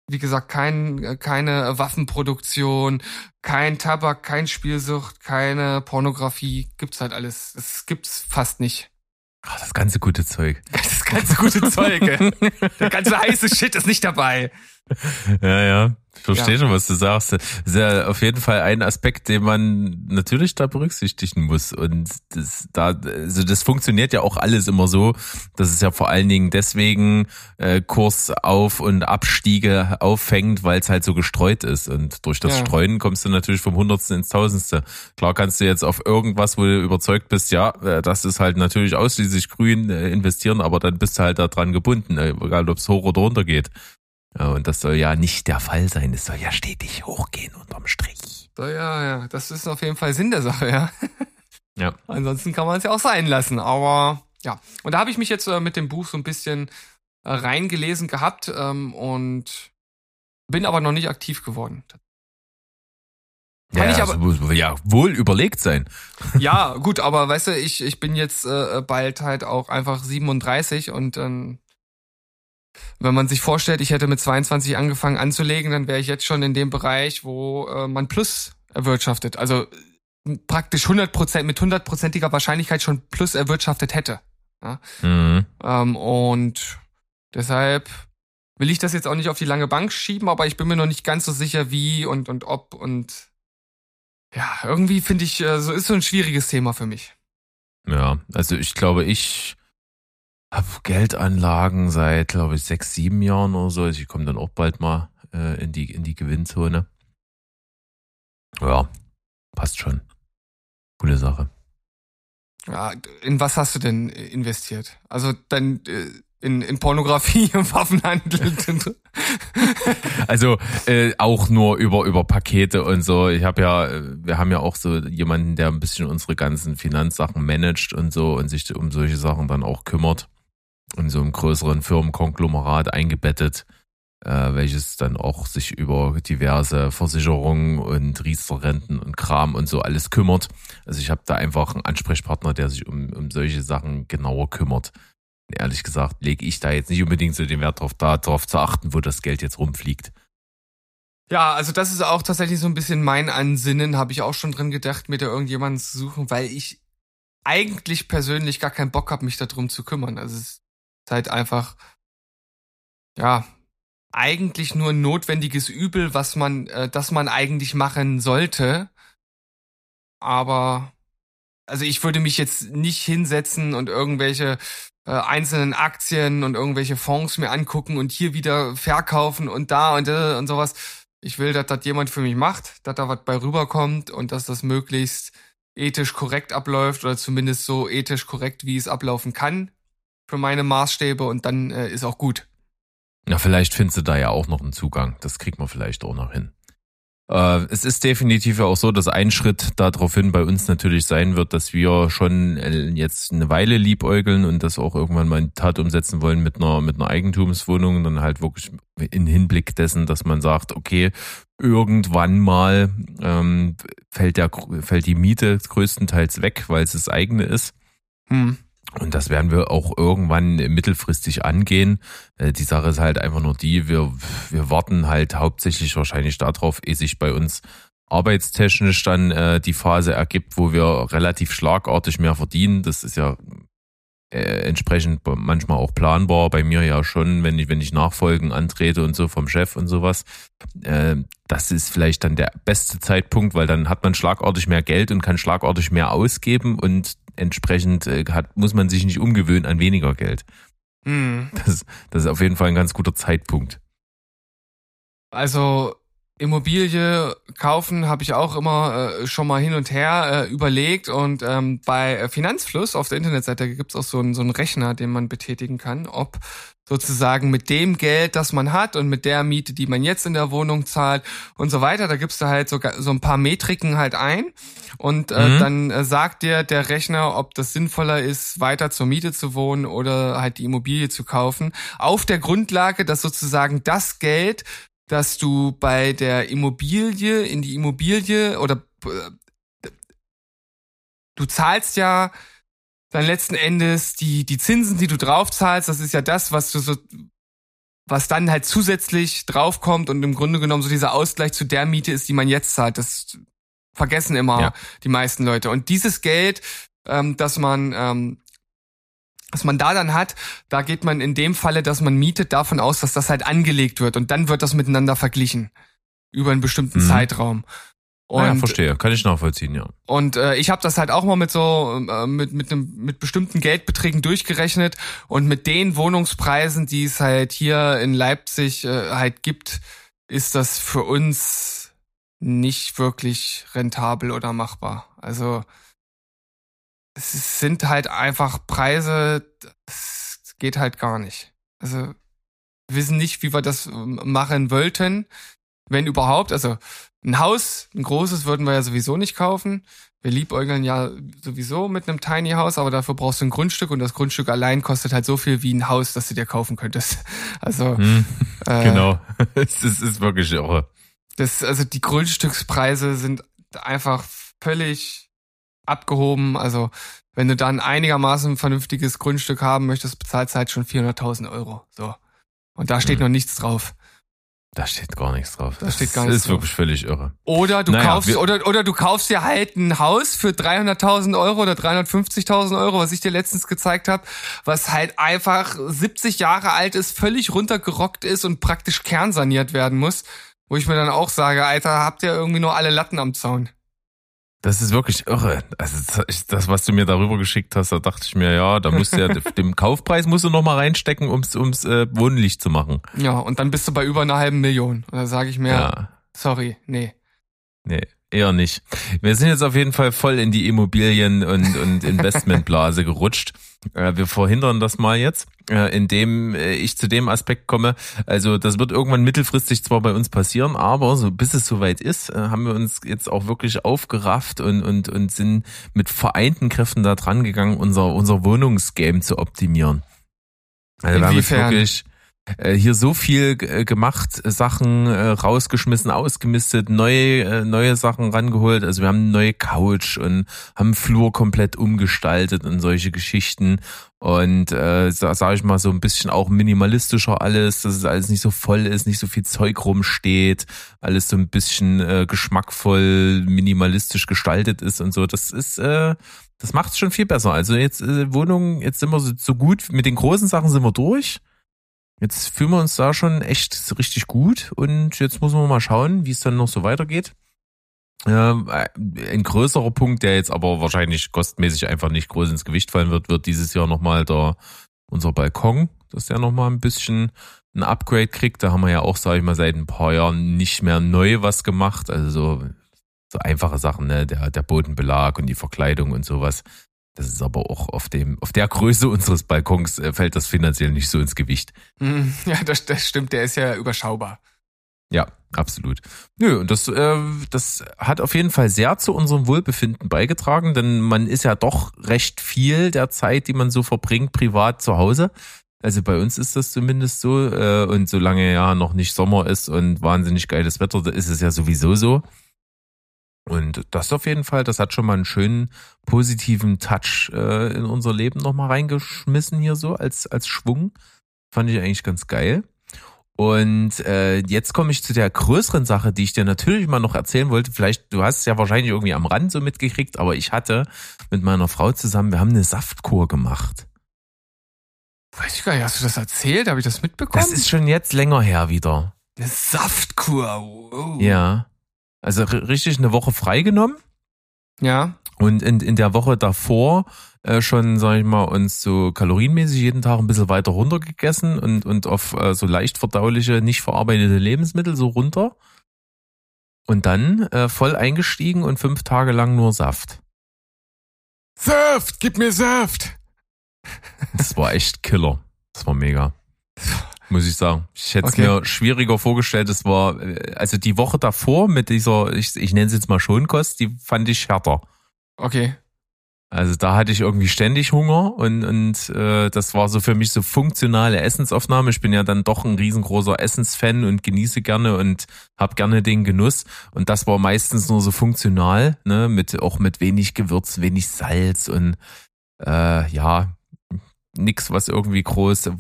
[SPEAKER 2] wie gesagt, kein, äh, keine Waffenproduktion, kein Tabak, kein Spielsucht, keine Pornografie. Gibt's halt alles. Das gibt's fast nicht.
[SPEAKER 1] Ach, das ganze gute Zeug.
[SPEAKER 2] Das ganze gute Zeug. Der ganze heiße Shit ist nicht dabei.
[SPEAKER 1] Ja, ja. Verstehe ja. schon, was du sagst. Das ist ja auf jeden Fall ein Aspekt, den man natürlich da berücksichtigen muss. Und das, da, also das funktioniert ja auch alles immer so. dass es ja vor allen Dingen deswegen äh, Kurs auf und Abstiege auffängt, weil es halt so gestreut ist. Und durch das ja. Streuen kommst du natürlich vom Hundertsten ins Tausendste. Klar kannst du jetzt auf irgendwas, wo du überzeugt bist, ja, äh, das ist halt natürlich ausschließlich grün äh, investieren, aber dann bist du halt da dran gebunden, egal ob es hoch oder runter geht. Und das soll ja nicht der Fall sein. Es soll ja stetig hochgehen unterm Strich.
[SPEAKER 2] So, ja, ja, das ist auf jeden Fall Sinn der Sache, ja.
[SPEAKER 1] Ja.
[SPEAKER 2] Ansonsten kann man es ja auch sein lassen. Aber ja, und da habe ich mich jetzt äh, mit dem Buch so ein bisschen äh, reingelesen gehabt ähm, und bin aber noch nicht aktiv geworden.
[SPEAKER 1] Kann ja, ich aber, also, ja, wohl überlegt sein.
[SPEAKER 2] Ja, gut, aber weißt du, ich, ich bin jetzt äh, bald halt auch einfach 37 und ähm, wenn man sich vorstellt, ich hätte mit 22 angefangen anzulegen, dann wäre ich jetzt schon in dem Bereich, wo äh, man Plus erwirtschaftet. Also praktisch 100 Prozent mit hundertprozentiger Wahrscheinlichkeit schon Plus erwirtschaftet hätte. Ja? Mhm. Ähm, und deshalb will ich das jetzt auch nicht auf die lange Bank schieben, aber ich bin mir noch nicht ganz so sicher, wie und und ob und ja, irgendwie finde ich, äh, so ist so ein schwieriges Thema für mich.
[SPEAKER 1] Ja, also ich glaube, ich habe Geldanlagen seit, glaube ich, sechs, sieben Jahren oder so. Also ich komme dann auch bald mal äh, in, die, in die Gewinnzone. Ja, passt schon. Gute Sache.
[SPEAKER 2] Ja, in was hast du denn investiert? Also dann äh, in, in Pornografie und Waffenhandel.
[SPEAKER 1] also äh, auch nur über über Pakete und so. Ich habe ja, wir haben ja auch so jemanden, der ein bisschen unsere ganzen Finanzsachen managt und so und sich um solche Sachen dann auch kümmert in so einem größeren Firmenkonglomerat eingebettet, äh, welches dann auch sich über diverse Versicherungen und Riester-Renten und Kram und so alles kümmert. Also ich habe da einfach einen Ansprechpartner, der sich um, um solche Sachen genauer kümmert. Und ehrlich gesagt lege ich da jetzt nicht unbedingt so den Wert drauf, da drauf zu achten, wo das Geld jetzt rumfliegt.
[SPEAKER 2] Ja, also das ist auch tatsächlich so ein bisschen mein Ansinnen, habe ich auch schon drin gedacht, mir da irgendjemanden zu suchen, weil ich eigentlich persönlich gar keinen Bock habe, mich darum zu kümmern. Also es halt einfach, ja, eigentlich nur ein notwendiges Übel, was man, äh, das man eigentlich machen sollte. Aber, also ich würde mich jetzt nicht hinsetzen und irgendwelche äh, einzelnen Aktien und irgendwelche Fonds mir angucken und hier wieder verkaufen und da und äh, und sowas. Ich will, dass das jemand für mich macht, dass da was bei rüberkommt und dass das möglichst ethisch korrekt abläuft oder zumindest so ethisch korrekt, wie es ablaufen kann für meine Maßstäbe und dann äh, ist auch gut.
[SPEAKER 1] Na, vielleicht findest du da ja auch noch einen Zugang. Das kriegt man vielleicht auch noch hin. Äh, es ist definitiv ja auch so, dass ein Schritt daraufhin bei uns natürlich sein wird, dass wir schon äh, jetzt eine Weile liebäugeln und das auch irgendwann mal in Tat umsetzen wollen mit einer, mit einer Eigentumswohnung und dann halt wirklich in Hinblick dessen, dass man sagt, okay, irgendwann mal ähm, fällt, der, fällt die Miete größtenteils weg, weil es das eigene ist. Hm. Und das werden wir auch irgendwann mittelfristig angehen. Äh, die Sache ist halt einfach nur die, wir, wir warten halt hauptsächlich wahrscheinlich darauf, ehe sich bei uns arbeitstechnisch dann äh, die Phase ergibt, wo wir relativ schlagartig mehr verdienen. Das ist ja äh, entsprechend manchmal auch planbar. Bei mir ja schon, wenn ich, wenn ich Nachfolgen antrete und so vom Chef und sowas. Äh, das ist vielleicht dann der beste Zeitpunkt, weil dann hat man schlagartig mehr Geld und kann schlagartig mehr ausgeben und entsprechend äh, hat, muss man sich nicht umgewöhnen an weniger Geld. Mhm. Das, das ist auf jeden Fall ein ganz guter Zeitpunkt.
[SPEAKER 2] Also Immobilie kaufen habe ich auch immer äh, schon mal hin und her äh, überlegt. Und ähm, bei Finanzfluss auf der Internetseite gibt es auch so einen, so einen Rechner, den man betätigen kann, ob sozusagen mit dem Geld, das man hat und mit der Miete, die man jetzt in der Wohnung zahlt und so weiter, da gibst du halt so, so ein paar Metriken halt ein. Und äh, mhm. dann äh, sagt dir der Rechner, ob das sinnvoller ist, weiter zur Miete zu wohnen oder halt die Immobilie zu kaufen, auf der Grundlage, dass sozusagen das Geld dass du bei der Immobilie in die Immobilie oder äh, du zahlst ja dann letzten Endes die die Zinsen, die du drauf zahlst, das ist ja das, was du so was dann halt zusätzlich draufkommt und im Grunde genommen so dieser Ausgleich zu der Miete ist, die man jetzt zahlt. Das vergessen immer ja. die meisten Leute. Und dieses Geld, ähm, das man ähm, was man da dann hat, da geht man in dem Falle, dass man mietet, davon aus, dass das halt angelegt wird und dann wird das miteinander verglichen. über einen bestimmten
[SPEAKER 1] Mhm.
[SPEAKER 2] Zeitraum.
[SPEAKER 1] Und, ja, verstehe. Kann ich nachvollziehen, ja.
[SPEAKER 2] und äh, ich habe das halt auch mal mit so äh, mit mit einem mit bestimmten Geldbeträgen durchgerechnet und mit den Wohnungspreisen, die es halt hier in Leipzig äh, halt gibt, ist das für uns nicht wirklich rentabel oder machbar. Also es sind halt einfach Preise, das geht halt gar nicht. Also wir wissen nicht, wie wir das ähm, machen wollten, wenn überhaupt. Also ein Haus, ein großes würden wir ja sowieso nicht kaufen. Wir liebäugeln ja sowieso mit einem Tiny House, aber dafür brauchst du ein Grundstück und das Grundstück allein kostet halt so viel wie ein Haus, das du dir kaufen könntest. Also
[SPEAKER 1] Hm,
[SPEAKER 2] äh,
[SPEAKER 1] genau. Es ist, ist wirklich irre.
[SPEAKER 2] das, also die Grundstückspreise sind einfach völlig abgehoben. Also wenn du dann einigermaßen ein vernünftiges Grundstück haben möchtest, bezahlst du halt schon 400.000 Euro. So. Und da steht
[SPEAKER 1] Mhm.
[SPEAKER 2] noch nichts drauf.
[SPEAKER 1] Da steht gar nichts drauf.
[SPEAKER 2] Da steht gar
[SPEAKER 1] Das
[SPEAKER 2] nichts
[SPEAKER 1] ist
[SPEAKER 2] drauf.
[SPEAKER 1] wirklich völlig irre.
[SPEAKER 2] Oder du
[SPEAKER 1] Naja,
[SPEAKER 2] kaufst, oder, oder du kaufst dir halt ein Haus für 300.000 Euro oder 350.000 Euro, was ich dir letztens gezeigt habe, was halt einfach 70 Jahre alt ist, völlig runtergerockt ist und praktisch kernsaniert werden muss. Wo ich mir dann auch sage, Alter, habt ihr irgendwie nur alle Latten am Zaun?
[SPEAKER 1] Das ist wirklich irre. Also das- was du mir darüber geschickt hast, da dachte ich mir, ja, da musst du ja dem Kaufpreis musst du noch mal reinstecken, ums ums äh, wohnlich zu machen.
[SPEAKER 2] Ja, und dann bist du bei über einer halben Million. Und da sage ich mir,
[SPEAKER 1] Ja.
[SPEAKER 2] sorry, nee.
[SPEAKER 1] Nee, eher nicht. Wir sind jetzt auf jeden Fall voll in die Immobilien- und, und Investmentblase gerutscht. Äh, Wir verhindern das mal jetzt, äh, indem äh, ich zu dem Aspekt komme. Also das wird irgendwann mittelfristig zwar bei uns passieren, aber so bis es soweit ist, haben wir uns jetzt auch wirklich aufgerafft und, und, und sind mit vereinten Kräften da dran gegangen, unser, unser Wohnungsgame zu optimieren. Also wir haben
[SPEAKER 2] Inwiefern?
[SPEAKER 1] wirklich äh, hier so viel äh, gemacht, äh, Sachen äh, rausgeschmissen, ausgemistet, neue äh, neue Sachen rangeholt. Also wir haben eine neue Couch und haben Flur komplett umgestaltet und solche Geschichten. Und äh, sa- sag ich mal so ein bisschen auch minimalistischer alles, dass es alles nicht so voll ist, nicht so viel Zeug rumsteht, alles so ein bisschen äh, geschmackvoll, minimalistisch gestaltet ist und so. Das ist äh, das macht es schon viel besser. Also jetzt äh, Wohnung, jetzt sind wir so, so gut, mit den großen Sachen sind wir durch. Jetzt fühlen wir uns da schon echt richtig gut und jetzt muss man mal schauen, wie es dann noch so weitergeht. Ähm, äh, ein größerer Punkt, der jetzt aber wahrscheinlich kostmäßig einfach nicht groß ins Gewicht fallen wird, wird dieses Jahr nochmal der unser Balkon, dass der nochmal ein bisschen ein Upgrade kriegt. Da haben wir ja auch, sage ich mal, seit ein paar Jahren nicht mehr neu was gemacht. Also so, so einfache Sachen, ne? Der, der Bodenbelag und die Verkleidung und sowas. Das ist aber auch auf dem, auf der Größe unseres Balkons äh, fällt das finanziell nicht so ins Gewicht.
[SPEAKER 2] Hm, Ja, das, das stimmt, der ist ja überschaubar.
[SPEAKER 1] Ja, absolut. Nö, und das, äh, das hat auf jeden Fall sehr zu unserem Wohlbefinden beigetragen, denn man ist ja doch recht viel der Zeit, die man so verbringt, privat zu Hause. Also bei uns ist das zumindest so. Äh, und solange ja noch nicht Sommer ist und wahnsinnig geiles Wetter, da ist es ja sowieso so. Und das auf jeden Fall, das hat schon mal einen schönen positiven Touch äh, in unser Leben nochmal reingeschmissen hier so als, als Schwung. Fand ich eigentlich ganz geil. Und äh, jetzt komme ich zu der größeren Sache, die ich dir natürlich mal noch erzählen wollte. Vielleicht, du hast es ja wahrscheinlich irgendwie am Rand so mitgekriegt, aber ich hatte mit meiner Frau zusammen, wir haben eine Saftkur gemacht.
[SPEAKER 2] Weiß ich gar nicht, hast du das erzählt? Habe ich das mitbekommen?
[SPEAKER 1] Das ist schon jetzt länger her wieder.
[SPEAKER 2] eine Saftkur. Wow.
[SPEAKER 1] Ja. Also richtig eine Woche freigenommen
[SPEAKER 2] Ja.
[SPEAKER 1] und in, in der Woche davor äh, schon, sag ich mal, uns so kalorienmäßig jeden Tag ein bisschen weiter runter gegessen und, und auf äh, so leicht verdauliche, nicht verarbeitete Lebensmittel so runter. Und dann äh, voll eingestiegen und fünf Tage lang nur Saft.
[SPEAKER 2] Saft, gib mir Saft.
[SPEAKER 1] Das war echt Killer. Das war mega. Muss ich sagen. Ich hätte es
[SPEAKER 2] Okay.
[SPEAKER 1] mir schwieriger vorgestellt. Es war, äh, also die Woche davor mit dieser, ich, ich nenne es jetzt mal Schonkost, die fand ich härter.
[SPEAKER 2] Okay.
[SPEAKER 1] Also da hatte ich irgendwie ständig Hunger und, und äh, das war so für mich so funktionale Essensaufnahme. Ich bin ja dann doch ein riesengroßer Essensfan und genieße gerne und hab gerne den Genuss. Und das war meistens nur so funktional, ne, mit auch mit wenig Gewürz, wenig Salz und äh, ja, nix, was irgendwie groß äh,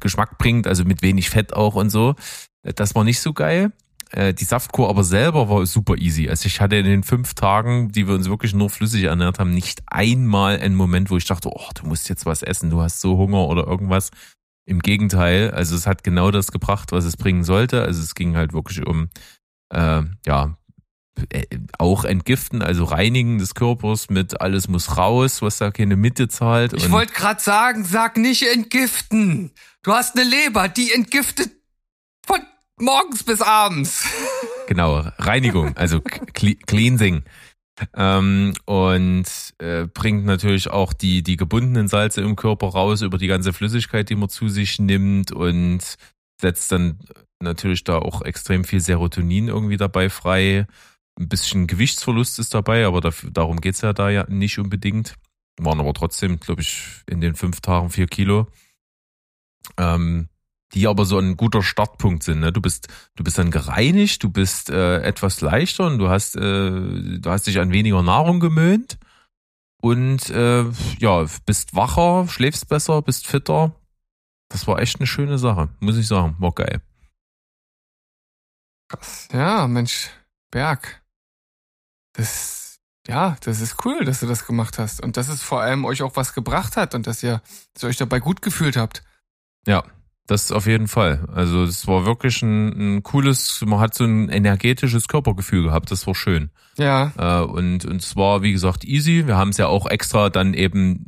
[SPEAKER 1] Geschmack bringt, also mit wenig Fett auch und so. Das war nicht so geil. Äh, Die Saftkur aber selber war super easy. Also ich hatte in den fünf Tagen, die wir uns wirklich nur flüssig ernährt haben, nicht einmal einen Moment, wo ich dachte, oh, du musst jetzt was essen, du hast so Hunger oder irgendwas. Im Gegenteil, also es hat genau das gebracht, was es bringen sollte. Also es ging halt wirklich um äh, ja äh, auch entgiften, also reinigen des Körpers mit alles muss raus, was da keine Mitte zahlt.
[SPEAKER 2] Ich wollte gerade sagen, sag nicht entgiften. Du hast eine Leber, die entgiftet von morgens bis abends.
[SPEAKER 1] Genau, Reinigung, also Cleansing. Ähm, und äh, bringt natürlich auch die, die gebundenen Salze im Körper raus über die ganze Flüssigkeit, die man zu sich nimmt und setzt dann natürlich da auch extrem viel Serotonin irgendwie dabei frei. Ein bisschen Gewichtsverlust ist dabei, aber dafür, darum geht's ja da ja nicht unbedingt. Waren aber trotzdem, glaube ich, in den fünf Tagen vier Kilo. Ähm, die aber so ein guter Startpunkt sind. Ne? Du bist, du bist dann gereinigt, du bist äh, etwas leichter und du hast, äh, du hast dich an weniger Nahrung gemöhnt und äh, ja, bist wacher, schläfst besser, bist fitter. Das war echt eine schöne Sache, muss ich sagen. War geil.
[SPEAKER 2] Ja, Mensch, Berg. Das, ja, das ist cool, dass du das gemacht hast und dass es vor allem euch auch was gebracht hat und dass ihr, dass ihr euch dabei gut gefühlt habt.
[SPEAKER 1] Ja, das auf jeden Fall. Also es war wirklich ein, ein, cooles, man hat so ein energetisches Körpergefühl gehabt, das war schön.
[SPEAKER 2] Ja.
[SPEAKER 1] Äh, und, und es war, wie gesagt, easy. Wir haben es ja auch extra dann eben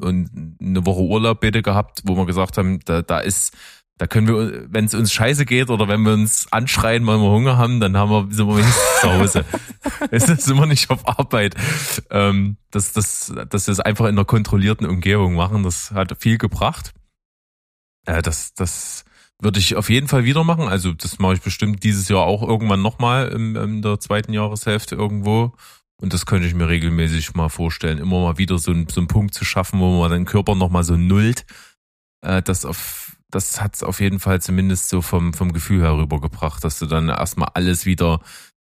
[SPEAKER 1] eine Woche Urlaub bitte gehabt, wo wir gesagt haben, da, da ist, da können wir, wenn es uns scheiße geht oder wenn wir uns anschreien, weil wir Hunger haben, dann haben wir, sind wir wenigstens zu Hause. es ist immer nicht auf Arbeit. Ähm, dass, dass, dass wir es einfach in einer kontrollierten Umgebung machen, das hat viel gebracht. Äh, das, das würde ich auf jeden Fall wieder machen. Also das mache ich bestimmt dieses Jahr auch irgendwann nochmal in, in der zweiten Jahreshälfte irgendwo. Und das könnte ich mir regelmäßig mal vorstellen, immer mal wieder so, ein, so einen Punkt zu schaffen, wo man den Körper nochmal so nullt. Äh, das auf, das hat's auf jeden Fall zumindest so vom, vom Gefühl herübergebracht, dass du dann erstmal alles wieder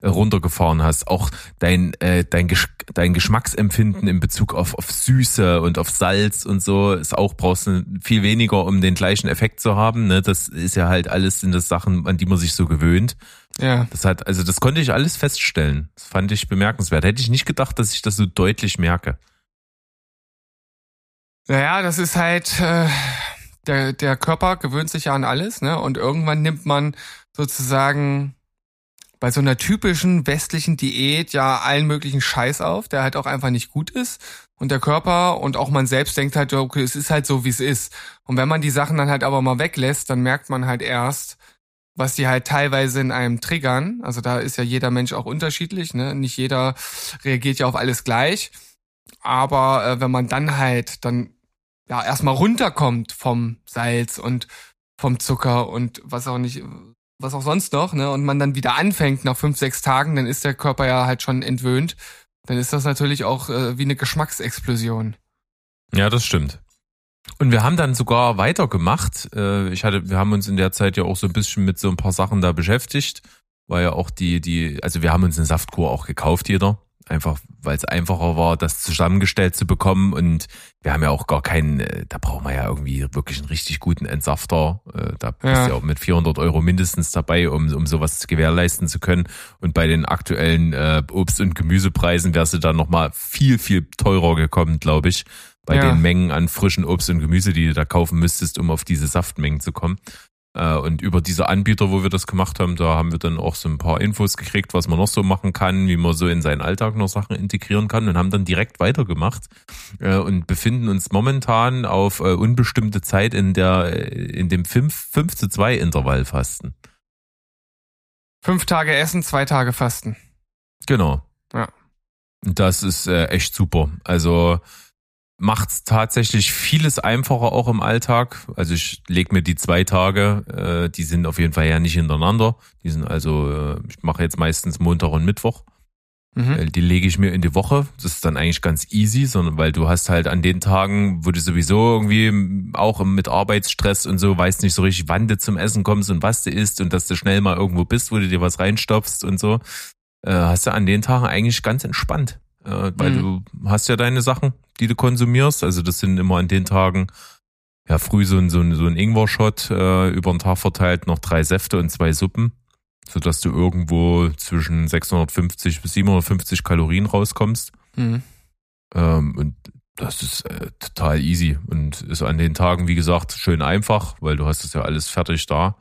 [SPEAKER 1] runtergefahren hast. Auch dein, äh, dein, Gesch dein Geschmacksempfinden in Bezug auf, auf Süße und auf Salz und so ist auch, brauchst du viel weniger, um den gleichen Effekt zu haben. Ne? Das ist ja halt alles sind das Sachen, an die man sich so gewöhnt.
[SPEAKER 2] Ja.
[SPEAKER 1] Das hat, also das konnte ich alles feststellen. Das fand ich bemerkenswert. Hätte ich nicht gedacht, dass ich das so deutlich merke.
[SPEAKER 2] Naja, das ist halt, äh, der, der Körper gewöhnt sich ja an alles, ne? Und irgendwann nimmt man sozusagen bei so einer typischen westlichen Diät ja allen möglichen Scheiß auf, der halt auch einfach nicht gut ist. Und der Körper und auch man selbst denkt halt, okay, es ist halt so, wie es ist. Und wenn man die Sachen dann halt aber mal weglässt, dann merkt man halt erst, was die halt teilweise in einem triggern. Also da ist ja jeder Mensch auch unterschiedlich, ne? Nicht jeder reagiert ja auf alles gleich. Aber äh, wenn man dann halt dann ja erstmal runterkommt vom Salz und vom Zucker und was auch nicht, was auch sonst noch, ne, und man dann wieder anfängt nach fünf, sechs Tagen, dann ist der Körper ja halt schon entwöhnt. Dann ist das natürlich auch äh, wie eine Geschmacksexplosion.
[SPEAKER 1] Ja, das stimmt. Und wir haben dann sogar weitergemacht. Äh, ich hatte, wir haben uns in der Zeit ja auch so ein bisschen mit so ein paar Sachen da beschäftigt, weil ja auch die, die, also wir haben uns eine Saftkur auch gekauft, jeder einfach weil es einfacher war, das zusammengestellt zu bekommen. Und wir haben ja auch gar keinen, äh, da brauchen wir ja irgendwie wirklich einen richtig guten Entsafter. Äh, da bist ja. du ja auch mit 400 Euro mindestens dabei, um, um sowas zu gewährleisten zu können. Und bei den aktuellen äh, Obst- und Gemüsepreisen wärst du dann nochmal viel, viel teurer gekommen, glaube ich. Bei ja. den Mengen an frischen Obst und Gemüse, die du da kaufen müsstest, um auf diese Saftmengen zu kommen. Äh, und über diese Anbieter, wo wir das gemacht haben, da haben wir dann auch so ein paar Infos gekriegt, was man noch so machen kann, wie man so in seinen Alltag noch Sachen integrieren kann und haben dann direkt weitergemacht äh, und befinden uns momentan auf äh, unbestimmte Zeit in der in dem 5, 5 zu 2 Intervallfasten.
[SPEAKER 2] Fünf Tage essen, zwei Tage fasten.
[SPEAKER 1] Genau.
[SPEAKER 2] Ja.
[SPEAKER 1] Das ist echt super. Also macht es tatsächlich vieles einfacher auch im Alltag. Also ich lege mir die zwei Tage, äh, die sind auf jeden Fall ja nicht hintereinander. Die sind also, äh, ich mache jetzt meistens Montag und Mittwoch. Mhm. Die lege ich mir in die Woche. Das ist dann eigentlich ganz easy, sondern weil du hast halt an den Tagen, wo du sowieso irgendwie auch mit Arbeitsstress und so, weißt nicht so richtig, wann du zum Essen kommst und was du isst und dass du schnell mal irgendwo bist, wo du dir was reinstopfst und so, äh, hast du an den Tagen eigentlich ganz entspannt äh, weil mhm. du hast ja deine Sachen, die du konsumierst. Also das sind immer an den Tagen ja früh so ein, so ein, so ein Ingwer-Shot äh, über den Tag verteilt, noch drei Säfte und zwei Suppen, sodass du irgendwo zwischen 650 bis 750 Kalorien rauskommst. Mhm. Ähm, und Das ist äh, total easy und ist an den Tagen, wie gesagt, schön einfach, weil du hast das ja alles fertig da.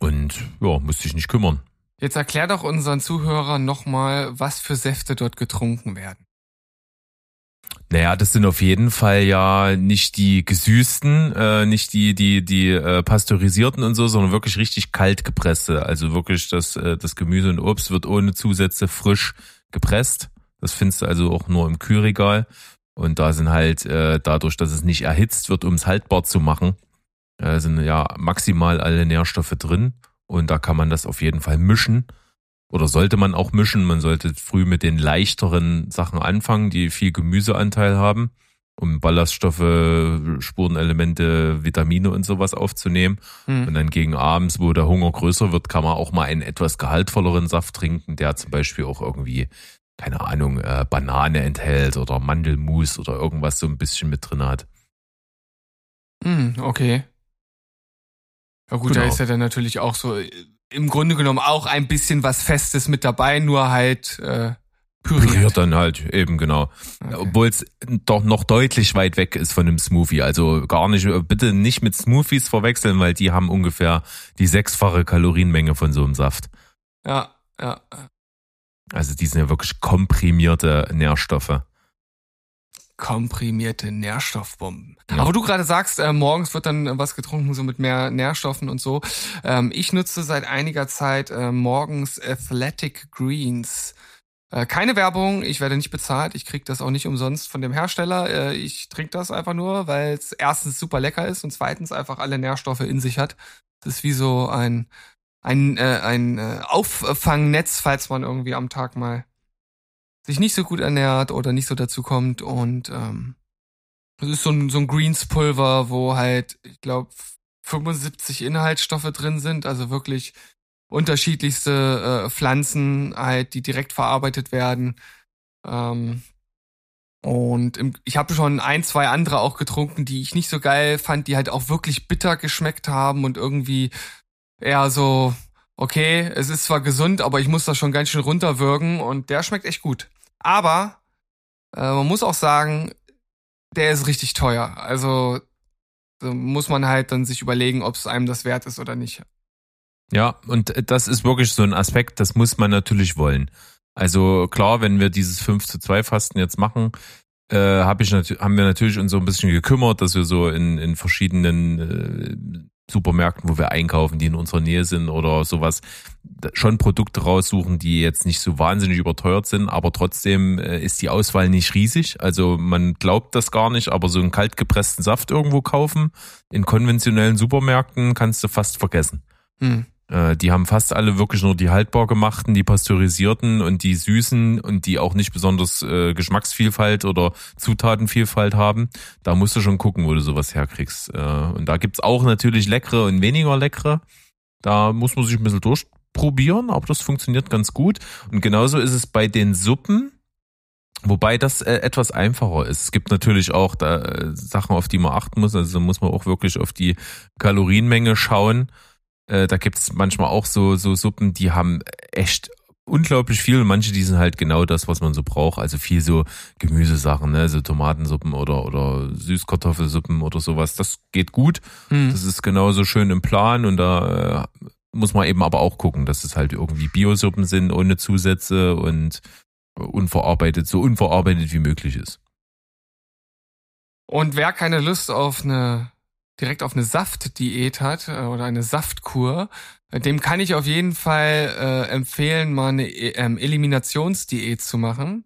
[SPEAKER 1] Und ja, musst dich nicht kümmern.
[SPEAKER 2] Jetzt erklär doch unseren Zuhörern nochmal, was für Säfte dort getrunken werden.
[SPEAKER 1] Naja, das sind auf jeden Fall ja nicht die gesüßten, äh, nicht die, die, die äh, pasteurisierten und so, sondern wirklich richtig kalt gepresste. Also wirklich das, äh, das Gemüse und Obst wird ohne Zusätze frisch gepresst. Das findest du also auch nur im Kühlregal. Und da sind halt, äh, dadurch, dass es nicht erhitzt wird, um es haltbar zu machen, äh, sind ja maximal alle Nährstoffe drin. Und da kann man das auf jeden Fall mischen. Oder sollte man auch mischen. Man sollte früh mit den leichteren Sachen anfangen, die viel Gemüseanteil haben, um Ballaststoffe, Spurenelemente, Vitamine und sowas aufzunehmen.
[SPEAKER 2] Hm.
[SPEAKER 1] Und dann gegen abends, wo der Hunger größer wird, kann man auch mal einen etwas gehaltvolleren Saft trinken, der zum Beispiel auch irgendwie, keine Ahnung, äh, Banane enthält oder Mandelmus oder irgendwas so ein bisschen mit drin hat.
[SPEAKER 2] Hm, okay. Ja gut, da
[SPEAKER 1] Genau.
[SPEAKER 2] ist ja dann natürlich auch so äh, im Grunde genommen auch ein bisschen was Festes mit dabei, nur halt äh, püriert.
[SPEAKER 1] Püriert dann halt, eben genau.
[SPEAKER 2] Okay.
[SPEAKER 1] Obwohl es doch noch deutlich weit weg ist von einem Smoothie. Also gar nicht, bitte nicht mit Smoothies verwechseln, weil die haben ungefähr die sechsfache Kalorienmenge von so einem Saft.
[SPEAKER 2] Ja, ja.
[SPEAKER 1] Also die sind ja wirklich komprimierte Nährstoffe.
[SPEAKER 2] Komprimierte Nährstoffbomben.
[SPEAKER 1] Ja.
[SPEAKER 2] Aber du gerade sagst, äh, morgens wird dann äh, was getrunken, so mit mehr Nährstoffen und so. Ähm, ich nutze seit einiger Zeit äh, morgens Athletic Greens. Äh, keine Werbung, ich werde nicht bezahlt, ich krieg das auch nicht umsonst von dem Hersteller. Äh, ich trinke das einfach nur, weil es erstens super lecker ist und zweitens einfach alle Nährstoffe in sich hat. Das ist wie so ein, ein, äh, ein äh, Auffangnetz, falls man irgendwie am Tag mal sich nicht so gut ernährt oder nicht so dazu kommt. Und ähm, das ist so ein, so ein Greens-Pulver, wo halt, ich glaube, 75 Inhaltsstoffe drin sind, also wirklich unterschiedlichste äh, Pflanzen halt, die direkt verarbeitet werden. Ähm, und im, ich habe schon ein, zwei andere auch getrunken, die ich nicht so geil fand, die halt auch wirklich bitter geschmeckt haben und irgendwie eher so, okay, es ist zwar gesund, aber ich muss das schon ganz schön runterwürgen und der schmeckt echt gut. Aber äh, man muss auch sagen, der ist richtig teuer. Also so muss man halt dann sich überlegen, ob es einem das wert ist oder nicht.
[SPEAKER 1] Ja, und das ist wirklich so ein Aspekt, das muss man natürlich wollen. Also klar, wenn wir dieses 5 zu 2 Fasten jetzt machen, äh, hab ich haben wir natürlich uns so ein bisschen gekümmert, dass wir so in, in verschiedenen äh, Supermärkten, wo wir einkaufen, die in unserer Nähe sind oder sowas, schon Produkte raussuchen, die jetzt nicht so wahnsinnig überteuert sind, aber trotzdem äh, ist die Auswahl nicht riesig. Also man glaubt das gar nicht, aber so einen kaltgepressten Saft irgendwo kaufen in konventionellen Supermärkten kannst du fast vergessen.
[SPEAKER 2] Hm.
[SPEAKER 1] Äh, Die haben fast alle wirklich nur die haltbar gemachten, die pasteurisierten und die süßen und die auch nicht besonders äh, Geschmacksvielfalt oder Zutatenvielfalt haben. Da musst du schon gucken, wo du sowas herkriegst. Äh, und da gibt's auch natürlich leckere und weniger leckere. Da muss man sich ein bisschen durchprobieren, aber das funktioniert ganz gut. Und genauso ist es bei den Suppen. Wobei das äh, etwas einfacher ist. Es gibt natürlich auch da, äh, Sachen, auf die man achten muss. Also muss man auch wirklich auf die Kalorienmenge schauen. Äh, da gibt's manchmal auch so, so Suppen, die haben echt unglaublich viel und manche, die sind halt genau das, was man so braucht. Also viel so Gemüsesachen, ne? so Tomatensuppen oder, oder Süßkartoffelsuppen oder sowas. Das geht gut.
[SPEAKER 2] Hm.
[SPEAKER 1] Das ist genauso schön im Plan und da äh, muss man eben aber auch gucken, dass es halt irgendwie Biosuppen sind, ohne Zusätze und unverarbeitet, so unverarbeitet wie möglich ist.
[SPEAKER 2] Und wer keine Lust auf eine direkt auf eine Saftdiät hat äh, oder eine Saftkur, äh, dem kann ich auf jeden Fall äh, empfehlen, mal eine E- ähm, Eliminationsdiät zu machen.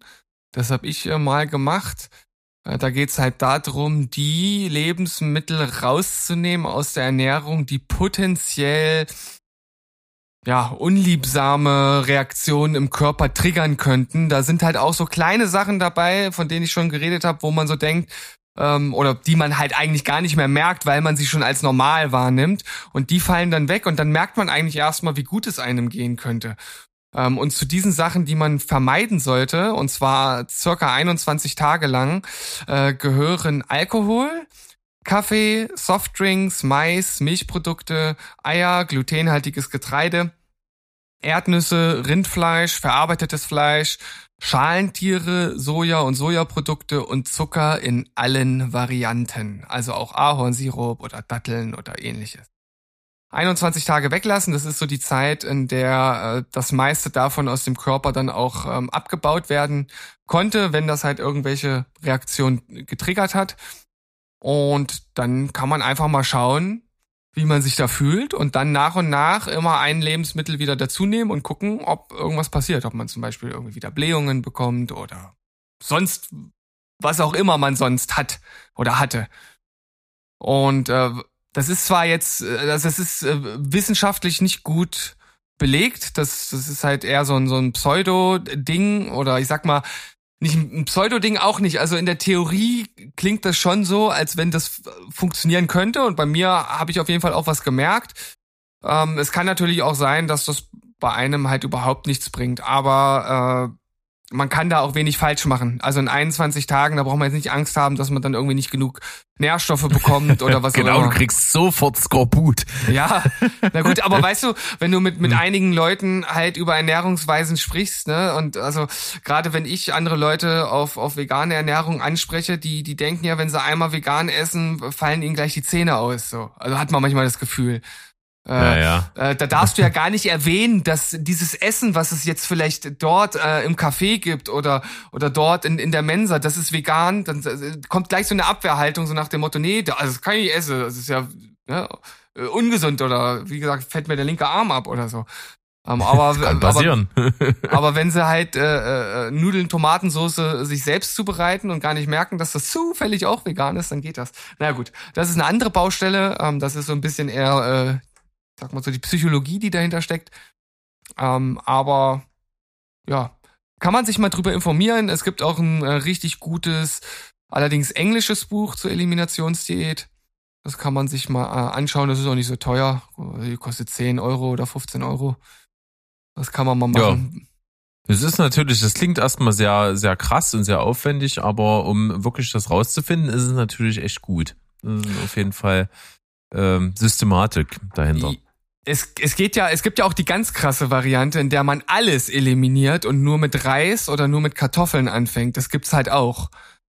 [SPEAKER 2] Das habe ich äh, mal gemacht. Äh, Da geht's halt darum, die Lebensmittel rauszunehmen aus der Ernährung, die potenziell ja, unliebsame Reaktionen im Körper triggern könnten. Da sind halt auch so kleine Sachen dabei, von denen ich schon geredet habe, wo man so denkt, ähm, oder die man halt eigentlich gar nicht mehr merkt, weil man sie schon als normal wahrnimmt. Und die fallen dann weg und dann merkt man eigentlich erstmal, wie gut es einem gehen könnte. Ähm, und zu diesen Sachen, die man vermeiden sollte, und zwar circa 21 Tage lang, äh, gehören Alkohol, Kaffee, Softdrinks, Mais, Milchprodukte, Eier, glutenhaltiges Getreide, Erdnüsse, Rindfleisch, verarbeitetes Fleisch, Schalentiere, Soja und Sojaprodukte und Zucker in allen Varianten. Also auch Ahornsirup oder Datteln oder ähnliches. 21 Tage weglassen, das ist so die Zeit, in der äh, das meiste davon aus dem Körper dann auch ähm, abgebaut werden konnte, wenn das halt irgendwelche Reaktionen getriggert hat. Und dann kann man einfach mal schauen, wie man sich da fühlt und dann nach und nach immer ein Lebensmittel wieder dazu nehmen und gucken, ob irgendwas passiert, ob man zum Beispiel irgendwie wieder Blähungen bekommt oder sonst was auch immer man sonst hat oder hatte. Und äh, das ist zwar jetzt, äh, das ist äh, wissenschaftlich nicht gut belegt, das, das ist halt eher so ein, so ein Pseudo-Ding oder ich sag mal, nicht ein Pseudo-Ding auch nicht. Also in der Theorie klingt das schon so, als wenn das funktionieren könnte. Und bei mir habe ich auf jeden Fall auch was gemerkt. Ähm, es kann natürlich auch sein, dass das bei einem halt überhaupt nichts bringt. Aber äh, man kann da auch wenig falsch machen. Also in 21 Tagen, da braucht man jetzt nicht Angst haben, dass man dann irgendwie nicht genug Nährstoffe bekommt oder was
[SPEAKER 1] genau,
[SPEAKER 2] auch immer.
[SPEAKER 1] du kriegst sofort Skorbut.
[SPEAKER 2] Ja, na gut, aber weißt du, wenn du mit mit hm. einigen Leuten halt über Ernährungsweisen sprichst, ne, und also gerade wenn ich andere Leute auf auf vegane Ernährung anspreche, die die denken ja, wenn sie einmal vegan essen, fallen ihnen gleich die Zähne aus, so. Also hat man manchmal das Gefühl.
[SPEAKER 1] Äh, ja,
[SPEAKER 2] ja. Äh, da darfst du ja gar nicht erwähnen, dass dieses Essen, was es jetzt vielleicht dort äh, im Café gibt oder oder dort in, in der Mensa, das ist vegan, dann äh, kommt gleich so eine Abwehrhaltung so nach dem Motto, nee, das, also das kann ich nicht essen, das ist ja ne, äh, ungesund oder wie gesagt, fällt mir der linke Arm ab oder so.
[SPEAKER 1] Ähm, aber, kann passieren.
[SPEAKER 2] Aber, aber wenn sie halt äh, äh, Nudeln, Tomatensauce sich selbst zubereiten und gar nicht merken, dass das zufällig auch vegan ist, dann geht das. Na naja, gut, das ist eine andere Baustelle. Ähm, das ist so ein bisschen eher äh, sag mal so, die Psychologie, die dahinter steckt. Ähm, aber ja, kann man sich mal drüber informieren. Es gibt auch ein äh, richtig gutes, allerdings englisches Buch zur Eliminationsdiät. Das kann man sich mal äh, anschauen. Das ist auch nicht so teuer. Die kostet 10 Euro oder 15 Euro. Das kann man mal machen. Ja.
[SPEAKER 1] Es ist natürlich, das klingt erstmal sehr, sehr krass und sehr aufwendig, aber um wirklich das rauszufinden, ist es natürlich echt gut. Das ist auf jeden Fall ähm, Systematik dahinter
[SPEAKER 2] es, es geht ja, es gibt ja auch die ganz krasse Variante, in der man alles eliminiert und nur mit Reis oder nur mit Kartoffeln anfängt. Das gibt's halt auch.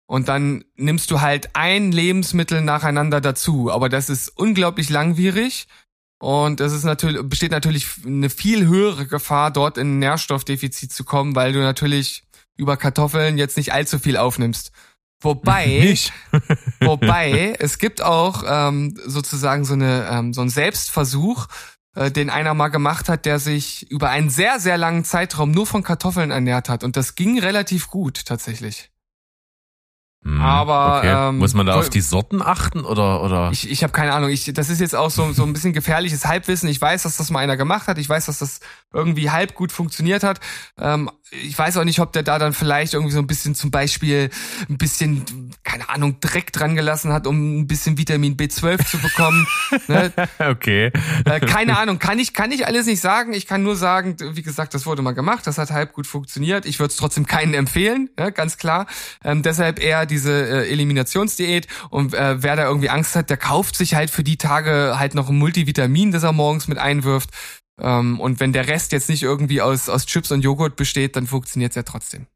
[SPEAKER 2] Und dann nimmst du halt ein Lebensmittel nacheinander dazu. Aber das ist unglaublich langwierig. Und es ist natürlich, besteht natürlich eine viel höhere Gefahr, dort in ein Nährstoffdefizit zu kommen, weil du natürlich über Kartoffeln jetzt nicht allzu viel aufnimmst. Wobei, wobei, es gibt auch ähm, sozusagen so eine ähm, so ein Selbstversuch, den einer mal gemacht hat, der sich über einen sehr sehr langen Zeitraum nur von Kartoffeln ernährt hat und das ging relativ gut tatsächlich.
[SPEAKER 1] Hm, Aber okay. ähm, muss man da auf die Sorten achten oder oder?
[SPEAKER 2] Ich, ich habe keine Ahnung. Ich, das ist jetzt auch so so ein bisschen gefährliches Halbwissen. Ich weiß, dass das mal einer gemacht hat. Ich weiß, dass das irgendwie halb gut funktioniert hat. Ähm, ich weiß auch nicht, ob der da dann vielleicht irgendwie so ein bisschen zum Beispiel ein bisschen keine Ahnung Dreck dran gelassen hat, um ein bisschen Vitamin B12 zu bekommen.
[SPEAKER 1] ne? Okay.
[SPEAKER 2] Äh, keine Ahnung. Kann ich kann ich alles nicht sagen. Ich kann nur sagen, wie gesagt, das wurde mal gemacht. Das hat halb gut funktioniert. Ich würde es trotzdem keinen empfehlen, ja, ganz klar. Ähm, deshalb eher diese äh, Eliminationsdiät und äh, wer da irgendwie Angst hat, der kauft sich halt für die Tage halt noch ein Multivitamin, das er morgens mit einwirft. Ähm, und wenn der Rest jetzt nicht irgendwie aus, aus Chips und Joghurt besteht, dann funktioniert's ja trotzdem.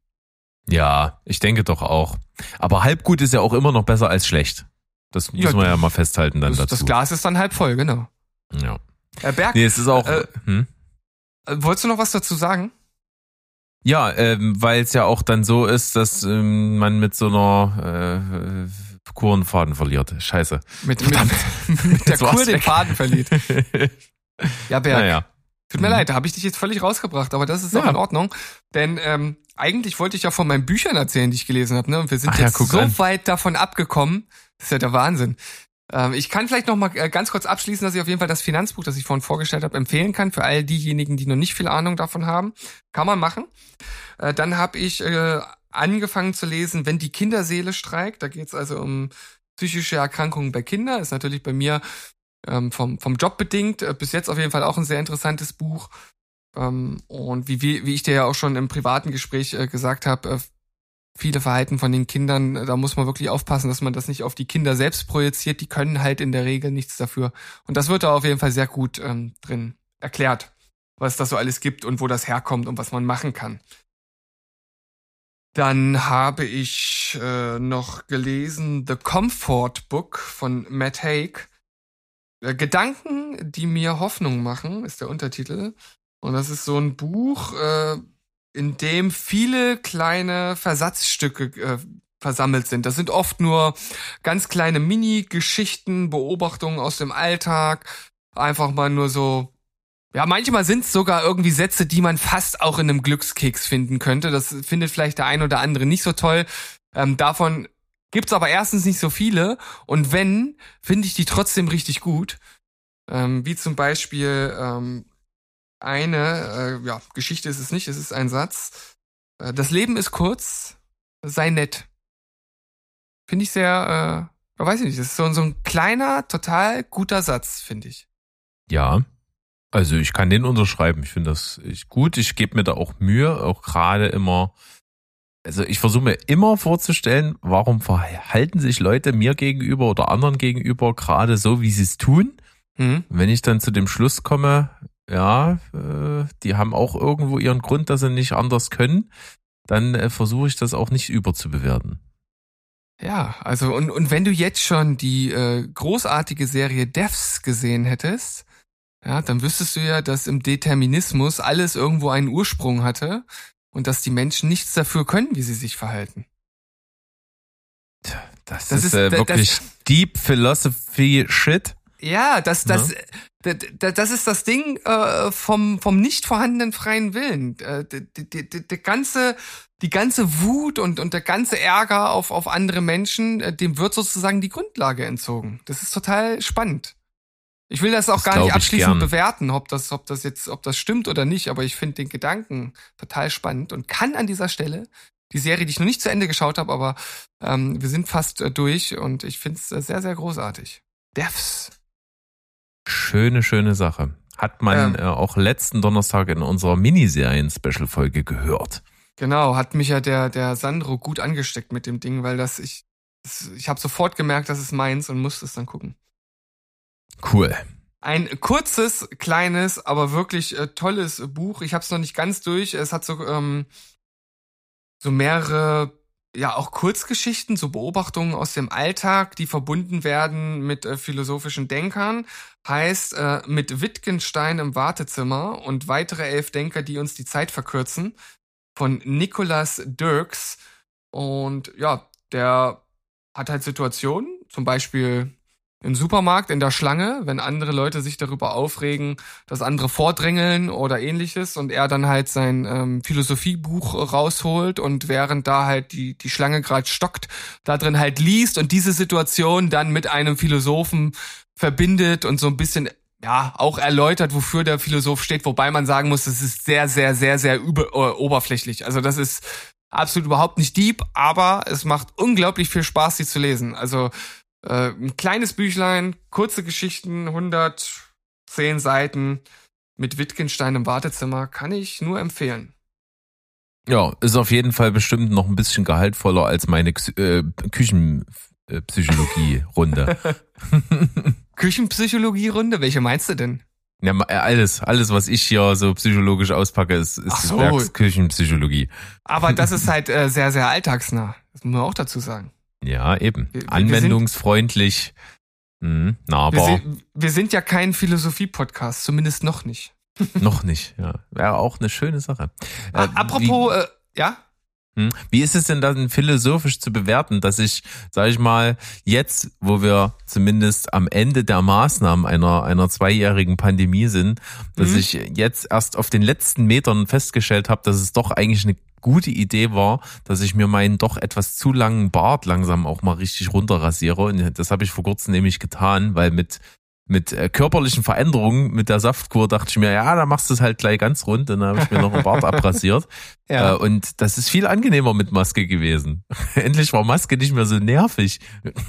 [SPEAKER 1] Ja, ich denke doch auch. Aber halb gut ist ja auch immer noch besser als schlecht. Das ja, muss man ja mal festhalten dann
[SPEAKER 2] das,
[SPEAKER 1] dazu.
[SPEAKER 2] Das Glas ist dann halb voll, genau.
[SPEAKER 1] Ja.
[SPEAKER 2] Herr Berg,
[SPEAKER 1] nee, es ist auch. Äh, hm?
[SPEAKER 2] Äh, wolltest du noch was dazu sagen?
[SPEAKER 1] Ja, ähm, weil es ja auch dann so ist, dass ähm, man mit so einer äh, Kur einen Faden verliert. Scheiße.
[SPEAKER 2] Mit, mit, mit der Kur den Faden verliert. ja, Berg. Naja. Tut mir mhm. leid, da habe ich dich jetzt völlig rausgebracht, aber das ist ja. auch in Ordnung. Denn ähm, eigentlich wollte ich ja von meinen Büchern erzählen, die ich gelesen habe. Ne? Und wir sind Ach jetzt ja, so an. weit davon abgekommen. Das ist ja der Wahnsinn. Ähm, ich kann vielleicht noch mal äh, ganz kurz abschließen, dass ich auf jeden Fall das Finanzbuch, das ich vorhin vorgestellt habe, empfehlen kann für all diejenigen, die noch nicht viel Ahnung davon haben. Kann man machen. Äh, dann habe ich äh, angefangen zu lesen, wenn die Kinderseele streikt. Da geht es also um psychische Erkrankungen bei Kindern. Ist natürlich bei mir ähm, vom, vom Job bedingt. Bis jetzt auf jeden Fall auch ein sehr interessantes Buch. Ähm, und wie, wie, wie ich dir ja auch schon im privaten Gespräch gesagt habe, viele Verhalten von den Kindern, da muss man wirklich aufpassen, dass man das nicht auf die Kinder selbst projiziert. Die können halt in der Regel nichts dafür. Und das wird da auf jeden Fall sehr gut ähm, drin erklärt, was das so alles gibt und wo das herkommt und was man machen kann. Dann habe ich äh, noch gelesen The Comfort Book von Matt Haig. Äh, Gedanken, die mir Hoffnung machen, ist der Untertitel. Und das ist so ein Buch, äh, in dem viele kleine Versatzstücke äh, versammelt sind. Das sind oft nur ganz kleine Mini-Geschichten, Beobachtungen aus dem Alltag. Einfach mal nur so ja, manchmal sind es sogar irgendwie Sätze, die man fast auch in einem Glückskeks finden könnte. Das findet vielleicht der ein oder andere nicht so toll. Ähm, davon gibt's aber erstens nicht so viele. Und wenn, finde ich die trotzdem richtig gut. Ähm, wie zum Beispiel ähm, eine, äh, ja, Geschichte ist es nicht, es ist ein Satz. Äh, das Leben ist kurz, sei nett. Finde ich sehr, äh, weiß ich nicht, das ist so, so ein kleiner, total guter Satz, finde ich.
[SPEAKER 1] Ja, also ich kann den unterschreiben. Ich finde das gut. Ich gebe mir da auch Mühe, auch gerade immer. Also ich versuche mir immer vorzustellen, warum verhalten sich Leute mir gegenüber oder anderen gegenüber gerade so, wie sie es tun. Mhm. Wenn ich dann zu dem Schluss komme, ja, äh, die haben auch irgendwo ihren Grund, dass sie nicht anders können, dann äh, versuche ich das auch nicht überzubewerten.
[SPEAKER 2] Ja, also und, und wenn du jetzt schon die äh, großartige Serie Devs gesehen hättest, ja, dann wüsstest du ja, dass im Determinismus alles irgendwo einen Ursprung hatte und dass die Menschen nichts dafür können, wie sie sich verhalten.
[SPEAKER 1] Das, das ist, äh, wirklich das, Deep Philosophy Shit.
[SPEAKER 2] Ja, das, das, ja. das, das ist das Ding äh, vom, vom nicht vorhandenen freien Willen. Äh, die, die, die, die, ganze, die ganze Wut und, und der ganze Ärger auf, auf andere Menschen, äh, dem wird sozusagen die Grundlage entzogen. Das ist total spannend. Ich will das auch das gar nicht abschließend bewerten, ob das, ob das jetzt, ob das stimmt oder nicht, aber ich finde den Gedanken total spannend und kann an dieser Stelle die Serie, die ich noch nicht zu Ende geschaut habe, aber ähm, wir sind fast äh, durch und ich finde es äh, sehr, sehr großartig. Devs.
[SPEAKER 1] Schöne, schöne Sache. Hat man ähm, äh, auch letzten Donnerstag in unserer Miniserien-Special-Folge gehört.
[SPEAKER 2] Genau, hat mich ja der, der Sandro gut angesteckt mit dem Ding, weil das ich, das, ich habe sofort gemerkt, das ist meins und musste es dann gucken.
[SPEAKER 1] Cool.
[SPEAKER 2] Ein kurzes, kleines, aber wirklich äh, tolles Buch. Ich habe es noch nicht ganz durch. Es hat so ähm, so mehrere ja auch Kurzgeschichten, so Beobachtungen aus dem Alltag, die verbunden werden mit äh, philosophischen Denkern. Heißt äh, mit Wittgenstein im Wartezimmer und weitere elf Denker, die uns die Zeit verkürzen. Von Nicholas Dirks. Und ja, der hat halt Situationen, zum Beispiel im Supermarkt in der Schlange, wenn andere Leute sich darüber aufregen, dass andere vordrängeln oder ähnliches und er dann halt sein ähm, Philosophiebuch rausholt und während da halt die, die Schlange gerade stockt, da drin halt liest und diese Situation dann mit einem Philosophen verbindet und so ein bisschen ja, auch erläutert, wofür der Philosoph steht, wobei man sagen muss, das ist sehr, sehr, sehr, sehr über, äh, oberflächlich. Also das ist absolut überhaupt nicht deep, aber es macht unglaublich viel Spaß, sie zu lesen. Also äh, ein kleines Büchlein, kurze Geschichten, 110 Seiten mit Wittgenstein im Wartezimmer, kann ich nur empfehlen.
[SPEAKER 1] Ja, ist auf jeden Fall bestimmt noch ein bisschen gehaltvoller als meine äh, Küchenpsychologie-Runde.
[SPEAKER 2] Küchenpsychologie-Runde? Welche meinst du denn?
[SPEAKER 1] Ja, äh, alles, alles, was ich hier so psychologisch auspacke, ist, ist so. Werksküchenpsychologie.
[SPEAKER 2] Aber das ist halt äh, sehr, sehr alltagsnah. Das muss man auch dazu sagen.
[SPEAKER 1] Ja, eben. Wir, Anwendungsfreundlich,
[SPEAKER 2] wir sind, mh, nahbar. Wir sind, wir sind ja kein Philosophie-Podcast, zumindest noch nicht.
[SPEAKER 1] noch nicht, ja. Wäre auch eine schöne Sache.
[SPEAKER 2] Äh, Apropos, wie, äh, ja?
[SPEAKER 1] Hm? Wie ist es denn dann philosophisch zu bewerten, dass ich, sag ich mal, jetzt, wo wir zumindest am Ende der Maßnahmen einer, einer zweijährigen Pandemie sind, dass mhm. ich jetzt erst auf den letzten Metern festgestellt habe, dass es doch eigentlich eine gute Idee war, dass ich mir meinen doch etwas zu langen Bart langsam auch mal richtig runterrasiere. Und das habe ich vor kurzem nämlich getan, weil mit mit äh, körperlichen Veränderungen mit der Saftkur dachte ich mir, ja, da machst du es halt gleich ganz rund. Und dann habe ich mir noch einen Bart abrasiert. ja. Äh, und das ist viel angenehmer mit Maske gewesen. Endlich war Maske nicht mehr so nervig.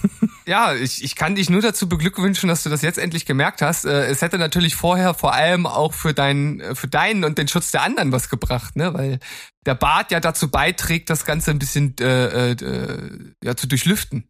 [SPEAKER 2] ja, ich, ich kann dich nur dazu beglückwünschen, dass du das jetzt endlich gemerkt hast. Äh, es hätte natürlich vorher vor allem auch für deinen, äh, für deinen und den Schutz der anderen was gebracht, ne? Weil der Bart ja dazu beiträgt, das Ganze ein bisschen äh, äh, ja zu durchlüften.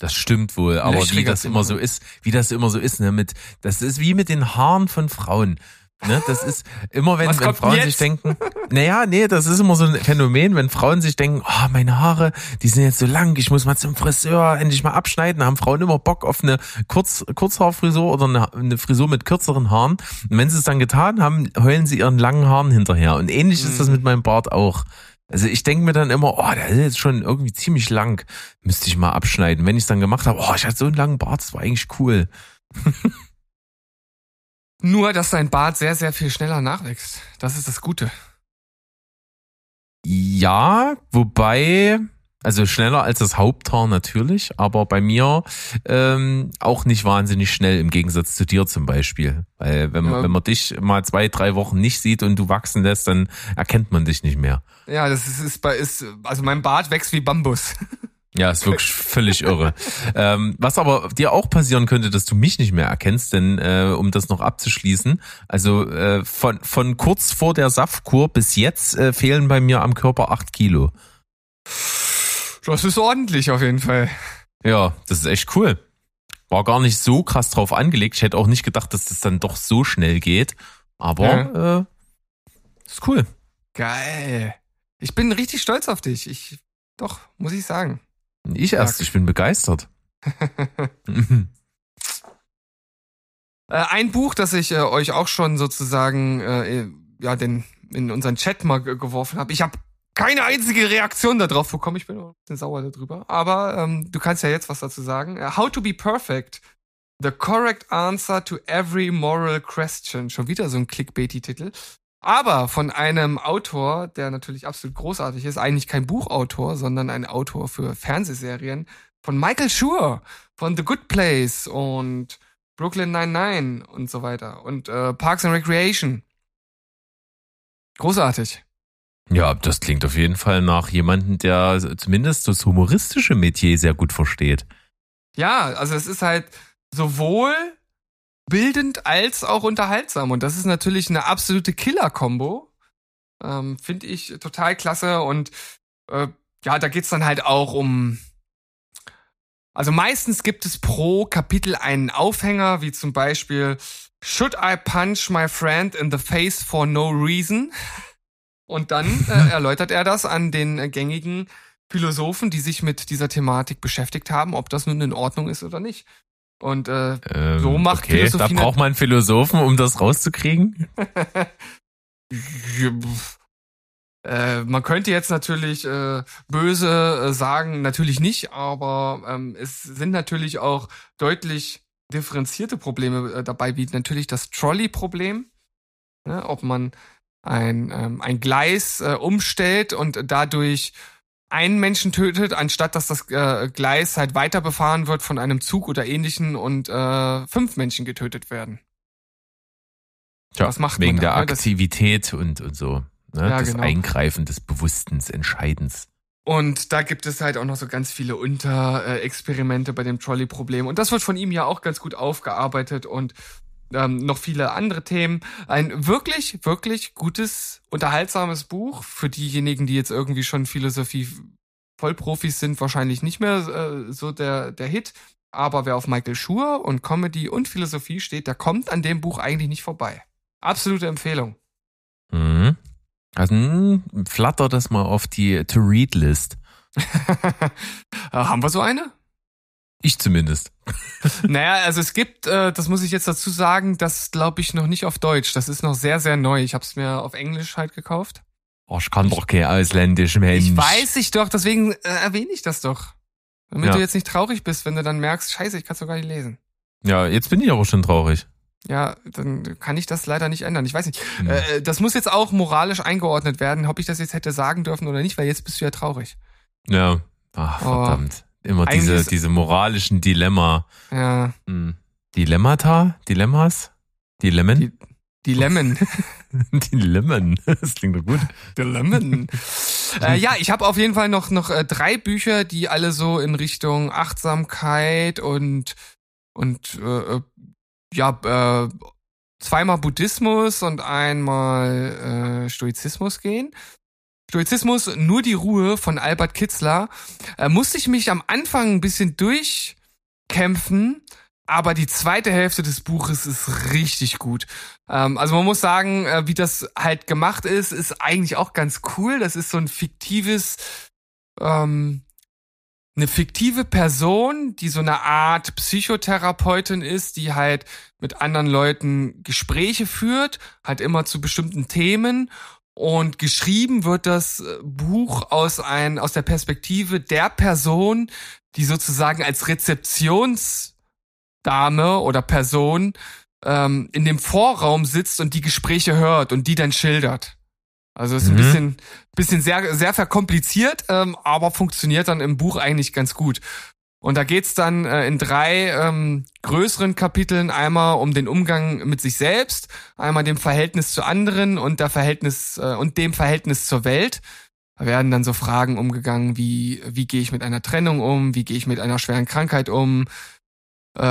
[SPEAKER 1] Das stimmt wohl, aber wie das immer so ist, wie das immer so ist, ne, mit, das ist wie mit den Haaren von Frauen. Ne, das ist immer, wenn, wenn Frauen
[SPEAKER 2] denn
[SPEAKER 1] sich
[SPEAKER 2] jetzt?
[SPEAKER 1] denken, naja, nee, das ist immer so ein Phänomen, wenn Frauen sich denken, oh, meine Haare, die sind jetzt so lang, ich muss mal zum Friseur endlich mal abschneiden, haben Frauen immer Bock auf eine Kurz, Kurzhaarfrisur oder eine, eine Frisur mit kürzeren Haaren. Und wenn sie es dann getan haben, heulen sie ihren langen Haaren hinterher. Und ähnlich ist das
[SPEAKER 2] Mhm.
[SPEAKER 1] mit meinem Bart auch. Also ich denke mir dann immer, oh, der ist jetzt schon irgendwie ziemlich lang, müsste ich mal abschneiden. Wenn ich es dann gemacht habe, oh, ich hatte so einen langen Bart, das war eigentlich cool.
[SPEAKER 2] Nur, dass dein Bart sehr, sehr viel schneller nachwächst. Das ist das Gute.
[SPEAKER 1] Ja, wobei, also schneller als das Haupthaar natürlich, aber bei mir ähm, auch nicht wahnsinnig schnell im Gegensatz zu dir zum Beispiel. Weil wenn man,
[SPEAKER 2] Ja.
[SPEAKER 1] wenn man dich mal zwei, drei Wochen nicht sieht und du wachsen lässt, dann erkennt man dich nicht mehr.
[SPEAKER 2] Ja, das ist, ist, bei- ist also mein Bart wächst wie Bambus.
[SPEAKER 1] Ja, ist wirklich völlig irre. Ähm, was aber dir auch passieren könnte, dass du mich nicht mehr erkennst, denn äh, um das noch abzuschließen, also äh, von, von kurz vor der Saftkur bis jetzt äh, fehlen bei mir am Körper acht Kilo.
[SPEAKER 2] Das ist ordentlich auf jeden Fall.
[SPEAKER 1] Ja, das ist echt cool. War gar nicht so krass drauf angelegt. Ich hätte auch nicht gedacht, dass das dann doch so schnell geht. Aber äh, ist cool.
[SPEAKER 2] Geil. Ich bin richtig stolz auf dich. Ich, doch, muss ich sagen.
[SPEAKER 1] Ich erst, ich bin begeistert.
[SPEAKER 2] Äh, ein Buch, das ich äh, euch auch schon sozusagen äh, ja den in unseren Chat mal ge- geworfen habe. Ich habe keine einzige Reaktion darauf bekommen. Ich bin ein bisschen sauer darüber. Aber ähm, du kannst ja jetzt was dazu sagen. Äh, How to be perfect. The correct answer to every moral question. Schon wieder so ein Clickbaity-Titel. Aber von einem Autor, der natürlich absolut großartig ist, eigentlich kein Buchautor, sondern ein Autor für Fernsehserien, von Michael Schur, von The Good Place und Brooklyn 99 und so weiter. Und äh, Parks and Recreation. Großartig.
[SPEAKER 1] Ja, das klingt auf jeden Fall nach jemandem, der zumindest das humoristische Metier sehr gut versteht.
[SPEAKER 2] Ja, also es ist halt sowohl bildend als auch unterhaltsam. Und das ist natürlich eine absolute Killer-Kombo. Ähm, Finde ich total klasse. Und äh, ja, da geht's dann halt auch um. Also meistens gibt es pro Kapitel einen Aufhänger, wie zum Beispiel Should I punch my friend in the face for no reason? Und dann äh, erläutert er das an den äh, gängigen Philosophen, die sich mit dieser Thematik beschäftigt haben, ob das nun in Ordnung ist oder nicht. Und äh,
[SPEAKER 1] Ähm,
[SPEAKER 2] So macht
[SPEAKER 1] okay, da
[SPEAKER 2] Philosophie
[SPEAKER 1] braucht man einen Philosophen, um das rauszukriegen.
[SPEAKER 2] Äh, man könnte jetzt natürlich äh, böse äh, sagen, natürlich nicht, aber ähm, es sind natürlich auch deutlich differenzierte Probleme äh, dabei, wie natürlich das Trolley-Problem, ne, ob man ein, ähm, ein Gleis äh, umstellt und dadurch einen Menschen tötet, anstatt dass das äh, Gleis halt weiter befahren wird von einem Zug oder ähnlichen und äh, fünf Menschen getötet werden.
[SPEAKER 1] Tja,
[SPEAKER 2] Was macht
[SPEAKER 1] wegen
[SPEAKER 2] man da,
[SPEAKER 1] der
[SPEAKER 2] ne? Das-
[SPEAKER 1] Aktivität und, und so. Ne?
[SPEAKER 2] Ja,
[SPEAKER 1] das
[SPEAKER 2] genau.
[SPEAKER 1] Eingreifen des Bewusstens, Entscheidens.
[SPEAKER 2] Und da gibt es halt auch noch so ganz viele Unterexperimente bei dem Trolley-Problem. Und das wird von ihm ja auch ganz gut aufgearbeitet und ähm, noch viele andere Themen. Ein wirklich, wirklich gutes, unterhaltsames Buch für diejenigen, die jetzt irgendwie schon Philosophie Vollprofis sind, wahrscheinlich nicht mehr äh, so der, der Hit. Aber wer auf Michael Schur und Comedy und Philosophie steht, der kommt an dem Buch eigentlich nicht vorbei. Absolute Empfehlung.
[SPEAKER 1] Mhm. Also mh, flatter das mal auf die To-Read-List.
[SPEAKER 2] haben wir so eine?
[SPEAKER 1] Ich zumindest.
[SPEAKER 2] Naja, also es gibt, äh, das muss ich jetzt dazu sagen, das glaube ich noch nicht auf Deutsch. Das ist noch sehr, sehr neu. Ich habe es mir auf Englisch halt gekauft.
[SPEAKER 1] Oh, ich kann doch kein ausländisch Mensch.
[SPEAKER 2] Ich weiß ich doch, deswegen äh, erwähne ich das doch. Damit
[SPEAKER 1] Ja.
[SPEAKER 2] du jetzt nicht traurig bist, wenn du dann merkst, scheiße, ich kann es doch gar nicht lesen.
[SPEAKER 1] Ja, jetzt bin ich aber schon traurig.
[SPEAKER 2] Ja, dann kann ich das leider nicht ändern. Ich weiß nicht.
[SPEAKER 1] Hm.
[SPEAKER 2] Äh, das muss jetzt auch moralisch eingeordnet werden, ob ich das jetzt hätte sagen dürfen oder nicht, weil jetzt bist du ja traurig.
[SPEAKER 1] Ja. Ach,
[SPEAKER 2] Oh.
[SPEAKER 1] Immer
[SPEAKER 2] Eigentlich
[SPEAKER 1] diese, diese moralischen Dilemma.
[SPEAKER 2] Ja,
[SPEAKER 1] Hm. Dilemmata? Dilemmas? Dilemmen?
[SPEAKER 2] Die- Dilemmen.
[SPEAKER 1] Dilemmen. Das klingt doch gut.
[SPEAKER 2] Dilemmen. äh, ja, ich habe auf jeden Fall noch noch äh, drei Bücher, die alle so in Richtung Achtsamkeit und und äh, äh, ja äh, zweimal Buddhismus und einmal äh, Stoizismus gehen. Stoizismus, nur die Ruhe von Albert Kitzler. Äh, musste ich mich am Anfang ein bisschen durchkämpfen, aber die zweite Hälfte des Buches ist richtig gut. Ähm, also man muss sagen, äh, wie das halt gemacht ist, ist eigentlich auch ganz cool. Das ist so ein fiktives, ähm, eine fiktive Person, die so eine Art Psychotherapeutin ist, die halt mit anderen Leuten Gespräche führt, halt immer zu bestimmten Themen. Und geschrieben wird das äh, Buch aus ein, aus der Perspektive der Person, die sozusagen als Rezeptionsdame oder Person ähm, in dem Vorraum sitzt und die Gespräche hört und die dann schildert. Also ist mhm. ein bisschen, bisschen sehr, sehr verkompliziert, ähm, aber funktioniert dann im Buch eigentlich ganz gut. Und da geht's dann äh, in drei ähm, größeren Kapiteln einmal um den Umgang mit sich selbst, einmal dem Verhältnis zu anderen und der Verhältnis äh, und dem Verhältnis zur Welt. Da werden dann so Fragen umgegangen wie wie gehe ich mit einer Trennung um, wie gehe ich mit einer schweren Krankheit um, äh,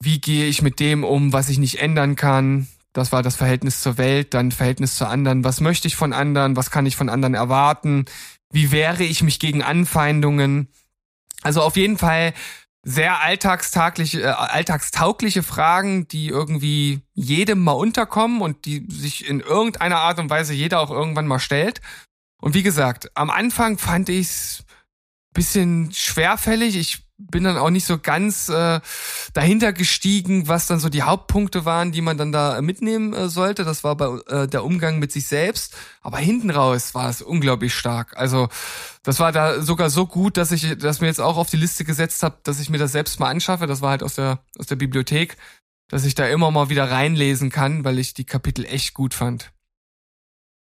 [SPEAKER 2] wie gehe ich mit dem um, was ich nicht ändern kann, das war das Verhältnis zur Welt, dann Verhältnis zu anderen. Was möchte ich von anderen? Was kann ich von anderen erwarten? Wie wehre ich mich gegen Anfeindungen? Also auf jeden Fall sehr alltagstagliche, äh, alltagstaugliche Fragen, die irgendwie jedem mal unterkommen und die sich in irgendeiner Art und Weise jeder auch irgendwann mal stellt. Und wie gesagt, am Anfang fand ich's bisschen schwerfällig. Ich bin dann auch nicht so ganz äh, dahinter gestiegen, was dann so die Hauptpunkte waren, die man dann da mitnehmen äh, sollte. Das war bei äh, der Umgang mit sich selbst. Aber hinten raus war es unglaublich stark. Also das war da sogar so gut, dass ich das mir jetzt auch auf die Liste gesetzt habe, dass ich mir das selbst mal anschaffe. Das war halt aus der aus der Bibliothek, dass ich da immer mal wieder reinlesen kann, weil ich die Kapitel echt gut fand.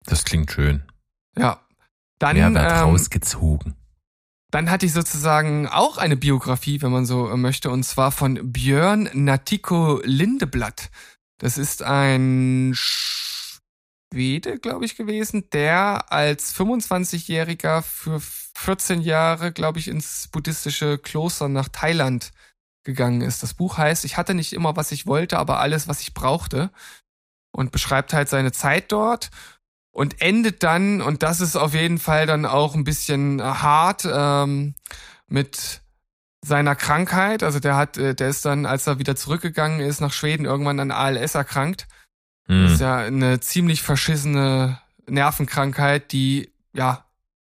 [SPEAKER 1] Das klingt schön.
[SPEAKER 2] Ja. Dann
[SPEAKER 1] Mehrwert ähm, rausgezogen.
[SPEAKER 2] Dann hatte ich sozusagen auch eine Biografie, wenn man so möchte, und zwar von Björn Natiko Lindeblatt. Das ist ein Schwede, glaube ich, gewesen, der als 25-Jähriger für 14 Jahre, glaube ich, ins buddhistische Kloster nach Thailand gegangen ist. Das Buch heißt, ich hatte nicht immer, was ich wollte, aber alles, was ich brauchte. Und beschreibt halt seine Zeit dort und endet dann, und das ist auf jeden Fall dann auch ein bisschen hart, ähm, mit seiner Krankheit. Also der hat, äh, der ist dann, als er wieder zurückgegangen ist nach Schweden, irgendwann an ALS erkrankt. Mhm. Das ist ja eine ziemlich verschissene Nervenkrankheit, die ja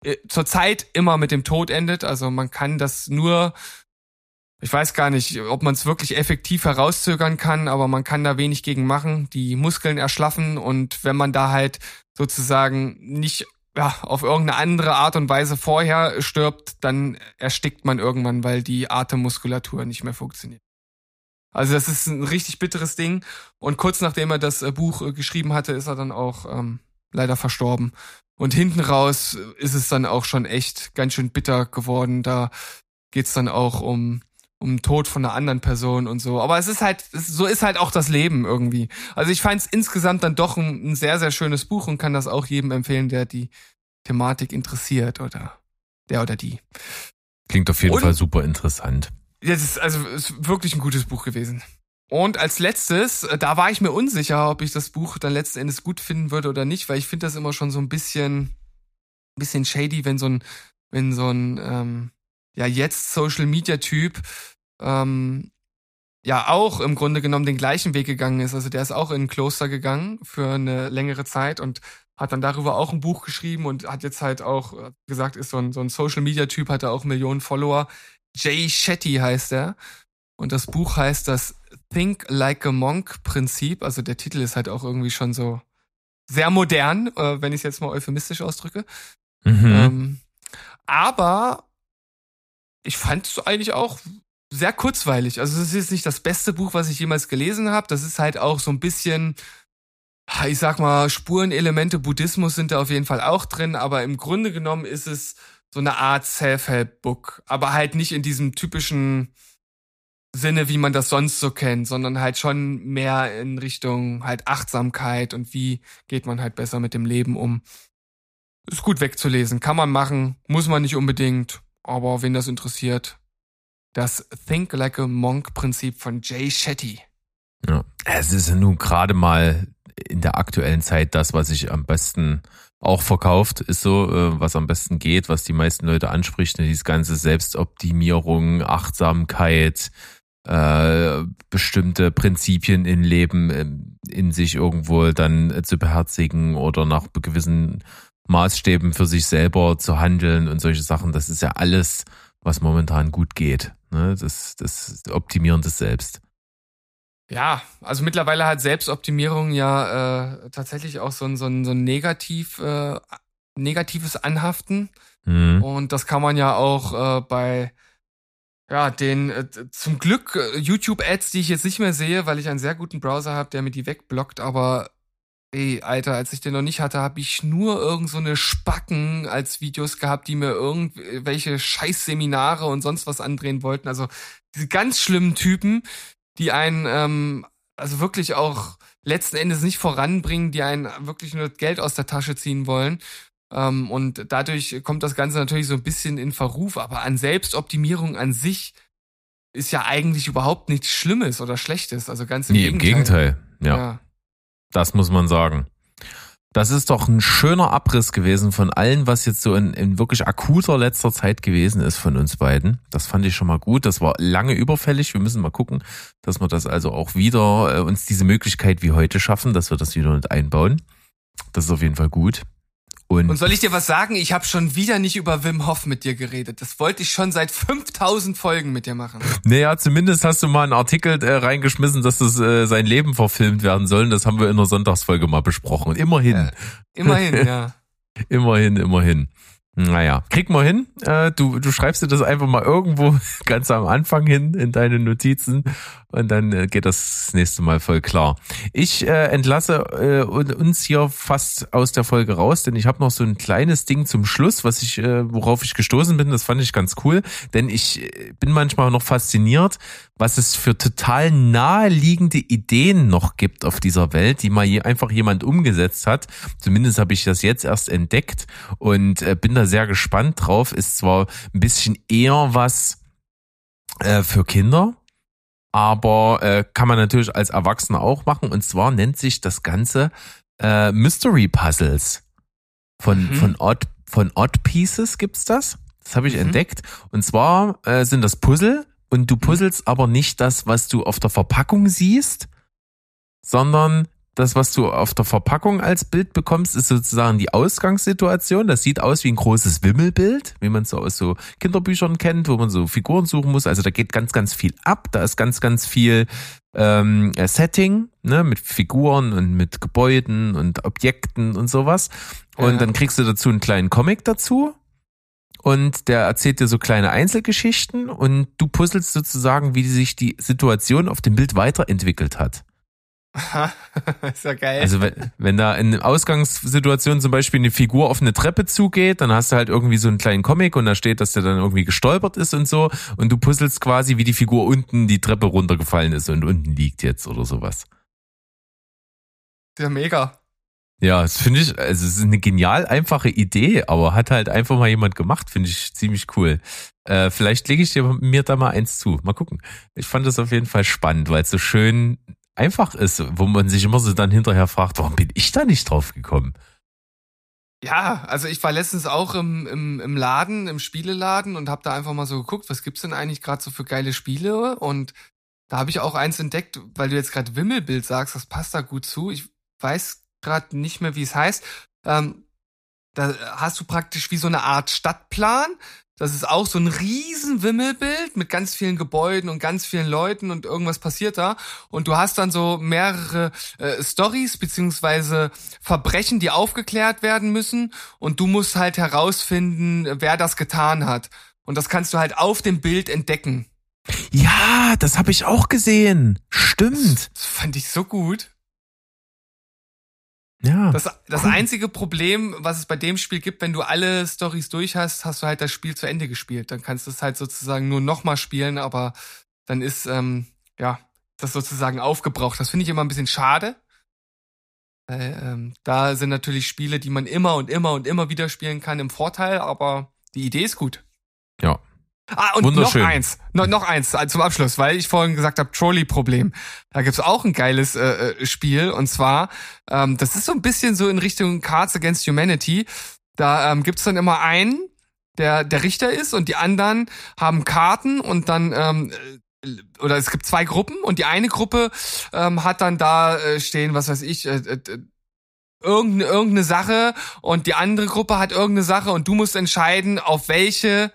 [SPEAKER 2] äh, zurzeit immer mit dem Tod endet. Also man kann das nur ich weiß gar nicht, ob man es wirklich effektiv herauszögern kann, aber man kann da wenig gegen machen. Die Muskeln erschlaffen und wenn man da halt sozusagen nicht ja, auf irgendeine andere Art und Weise vorher stirbt, dann erstickt man irgendwann, weil die Atemmuskulatur nicht mehr funktioniert. Also das ist ein richtig bitteres Ding. Und kurz nachdem er das äh, Buch äh, geschrieben hatte, ist er dann auch ähm, leider verstorben. Und hinten raus ist es dann auch schon echt ganz schön bitter geworden. Da geht's dann auch um um Tod von einer anderen Person und so. Aber es ist halt, so ist halt auch das Leben irgendwie. Also ich fand es insgesamt dann doch ein, ein, sehr, sehr schönes Buch und kann das auch jedem empfehlen, der die Thematik interessiert oder der oder die.
[SPEAKER 1] Klingt auf jeden und, Fall super interessant.
[SPEAKER 2] Ja, das ist also ist wirklich ein gutes Buch gewesen. Und als letztes, äh, da war ich mir unsicher, ob ich das Buch dann letzten Endes gut finden würde oder nicht, weil ich finde das immer schon so ein bisschen, bisschen shady, wenn so ein, wenn so ein, ähm, ja, jetzt Social Media Typ ähm, ja auch im Grunde genommen den gleichen Weg gegangen ist. Also der ist auch in ein Kloster gegangen für eine längere Zeit und hat dann darüber auch ein Buch geschrieben und hat jetzt halt auch äh, gesagt, ist so ein, so ein Social Media Typ, hat er auch Millionen Follower. Jay Shetty heißt er. Und das Buch heißt das Think Like a Monk Prinzip. Also der Titel ist halt auch irgendwie schon so sehr modern, äh, wenn ich es jetzt mal euphemistisch ausdrücke. Mhm. Ähm, aber ich fand es eigentlich auch sehr kurzweilig. Also es ist jetzt nicht das beste Buch, was ich jemals gelesen habe. Das ist halt auch so ein bisschen, ich sag mal, Spurenelemente Buddhismus sind da auf jeden Fall auch drin, aber im Grunde genommen ist es so eine Art Self-Help-Book, aber halt nicht in diesem typischen Sinne, wie man das sonst so kennt, sondern halt schon mehr in Richtung halt Achtsamkeit und wie geht man halt besser mit dem Leben um. Ist gut wegzulesen, kann man machen, muss man nicht unbedingt, aber wen das interessiert, das Think Like a Monk Prinzip von Jay Shetty.
[SPEAKER 1] Ja, es ist nun gerade mal in der aktuellen Zeit das, was sich am besten auch verkauft, ist so, äh, was am besten geht, was die meisten Leute anspricht, ne, dieses ganze Selbstoptimierung, Achtsamkeit, äh, bestimmte Prinzipien im Leben in, in sich irgendwo dann äh, zu beherzigen oder nach gewissen Maßstäben für sich selber zu handeln und solche Sachen. Das ist ja alles, was momentan gut geht. Ne? Das, das Optimieren des Selbst.
[SPEAKER 2] Ja, also mittlerweile hat Selbstoptimierung ja äh, tatsächlich auch so ein, so ein, so ein negativ, äh, negatives Anhaften. Mhm. Und das kann man ja auch äh, bei ja, den äh, zum Glück äh, YouTube-Ads, die ich jetzt nicht mehr sehe, weil ich einen sehr guten Browser habe, der mir die wegblockt, aber ey, Alter, als ich den noch nicht hatte, habe ich nur irgend so eine Spacken als Videos gehabt, die mir irgendwelche Scheißseminare und sonst was andrehen wollten. Also diese ganz schlimmen Typen, die einen ähm, also wirklich auch letzten Endes nicht voranbringen, die einen wirklich nur Geld aus der Tasche ziehen wollen. Ähm, und dadurch kommt das Ganze natürlich so ein bisschen in Verruf, aber an Selbstoptimierung an sich ist ja eigentlich überhaupt nichts Schlimmes oder Schlechtes. Also ganz im
[SPEAKER 1] nee,
[SPEAKER 2] Gegenteil.
[SPEAKER 1] Im Gegenteil, ja. ja. Das muss man sagen. Das ist doch ein schöner Abriss gewesen von allem, was jetzt so in, in, wirklich akuter letzter Zeit gewesen ist von uns beiden. Das fand ich schon mal gut. Das war lange überfällig. Wir müssen mal gucken, dass wir das also auch wieder äh, uns diese Möglichkeit wie heute schaffen, dass wir das wieder mit einbauen. Das ist auf jeden Fall gut.
[SPEAKER 2] Und, und soll ich dir was sagen? Ich habe schon wieder nicht über Wim Hof mit dir geredet. Das wollte ich schon seit 5000 Folgen mit dir machen.
[SPEAKER 1] Naja, zumindest hast du mal einen Artikel äh, reingeschmissen, dass das äh, sein Leben verfilmt werden soll. Das haben wir in der Sonntagsfolge mal besprochen. Immerhin. Ja,
[SPEAKER 2] immerhin, ja.
[SPEAKER 1] immerhin, immerhin. Naja, krieg mal hin. Äh, du, du schreibst dir das einfach mal irgendwo ganz am Anfang hin in deine Notizen und dann äh, geht das nächste Mal voll klar. Ich äh, entlasse äh, uns hier fast aus der Folge raus, denn ich habe noch so ein kleines Ding zum Schluss, was ich, äh, worauf ich gestoßen bin. Das fand ich ganz cool, denn ich äh, bin manchmal noch fasziniert, was es für total naheliegende Ideen noch gibt auf dieser Welt, die mal je, einfach jemand umgesetzt hat. Zumindest habe ich das jetzt erst entdeckt und bin da sehr gespannt drauf. Ist zwar ein bisschen eher was äh, für Kinder, aber äh, kann man natürlich als Erwachsener auch machen. Und zwar nennt sich das Ganze äh, Mystery Puzzles. Von, mhm. von, Odd, von Odd Pieces gibt's das. Das habe ich mhm. entdeckt. Und zwar äh, sind das Puzzle und du mhm. puzzelst aber nicht das, was du auf der Verpackung siehst, sondern das, was du auf der Verpackung als Bild bekommst, ist sozusagen die Ausgangssituation. Das sieht aus wie ein großes Wimmelbild, wie man es so aus so Kinderbüchern kennt, wo man so Figuren suchen muss. Also da geht ganz, ganz viel ab. Da ist ganz, ganz viel ähm, Setting, ne, mit Figuren und mit Gebäuden und Objekten und sowas. Und ja. dann kriegst du dazu einen kleinen Comic dazu. Und der erzählt dir so kleine Einzelgeschichten und du puzzelst sozusagen, wie sich die Situation auf dem Bild weiterentwickelt hat.
[SPEAKER 2] Ist ja geil.
[SPEAKER 1] Also wenn, wenn da in Ausgangssituation zum Beispiel eine Figur auf eine Treppe zugeht, dann hast du halt irgendwie so einen kleinen Comic und da steht, dass der dann irgendwie gestolpert ist und so und du puzzelst quasi, wie die Figur unten die Treppe runtergefallen ist und unten liegt jetzt oder sowas.
[SPEAKER 2] Ja, mega.
[SPEAKER 1] Ja, das finde ich, also es ist eine genial einfache Idee, aber hat halt einfach mal jemand gemacht, finde ich ziemlich cool. Äh, vielleicht lege ich dir mir da mal eins zu. Mal gucken. Ich fand das auf jeden Fall spannend, weil es so schön einfach ist, wo man sich immer so dann hinterher fragt, warum bin ich da nicht drauf gekommen?
[SPEAKER 2] Ja, also ich war letztens auch im, im, im Laden, im Spieleladen und habe da einfach mal so geguckt, was gibt's denn eigentlich gerade so für geile Spiele? Und da habe ich auch eins entdeckt, weil du jetzt gerade Wimmelbild sagst, das passt da gut zu. Ich weiß gerade nicht mehr, wie es heißt. Ähm, da hast du praktisch wie so eine Art Stadtplan das ist auch so ein riesen Wimmelbild mit ganz vielen Gebäuden und ganz vielen Leuten und irgendwas passiert da. Und du hast dann so mehrere äh, Stories beziehungsweise Verbrechen, die aufgeklärt werden müssen. Und du musst halt herausfinden, wer das getan hat. Und das kannst du halt auf dem Bild entdecken.
[SPEAKER 1] Ja, das habe ich auch gesehen. Stimmt. Das,
[SPEAKER 2] das fand ich so gut.
[SPEAKER 1] Ja.
[SPEAKER 2] Das, das einzige Problem, was es bei dem Spiel gibt, wenn du alle Stories durch hast, hast du halt das Spiel zu Ende gespielt. Dann kannst du es halt sozusagen nur nochmal spielen, aber dann ist, ähm, ja, das sozusagen aufgebraucht. Das finde ich immer ein bisschen schade. Weil, ähm, da sind natürlich Spiele, die man immer und immer und immer wieder spielen kann, im Vorteil, aber die Idee ist gut.
[SPEAKER 1] Ja,
[SPEAKER 2] Ah, und noch eins, noch, noch eins äh, zum Abschluss, weil ich vorhin gesagt habe, Trolley-Problem. Da gibt's auch ein geiles äh, äh, Spiel und zwar, ähm, das ist so ein bisschen so in Richtung Cards Against Humanity. Da ähm, gibt's dann immer einen, der der Richter ist und die anderen haben Karten und dann ähm, oder es gibt zwei Gruppen und die eine Gruppe ähm, hat dann da äh, stehen, was weiß ich, äh, äh, irgendeine, irgendeine Sache und die andere Gruppe hat irgendeine Sache und du musst entscheiden, auf welche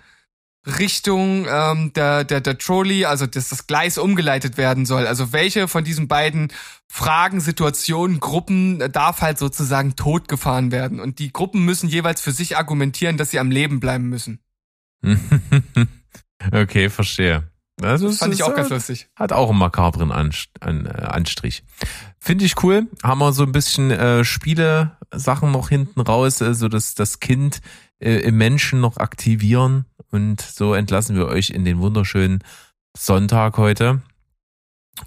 [SPEAKER 2] Richtung ähm, der, der, der Trolley, also dass das Gleis umgeleitet werden soll. Also welche von diesen beiden Fragen, Situationen, Gruppen darf halt sozusagen totgefahren werden. Und die Gruppen müssen jeweils für sich argumentieren, dass sie am Leben bleiben müssen.
[SPEAKER 1] okay, verstehe.
[SPEAKER 2] Also das fand ich auch ganz lustig.
[SPEAKER 1] Hat auch einen makabren äh, Anstrich. Finde ich cool. Haben wir so ein bisschen äh, Spiele-Sachen noch hinten raus, also das, das Kind äh, im Menschen noch aktivieren. Und so entlassen wir euch in den wunderschönen Sonntag heute.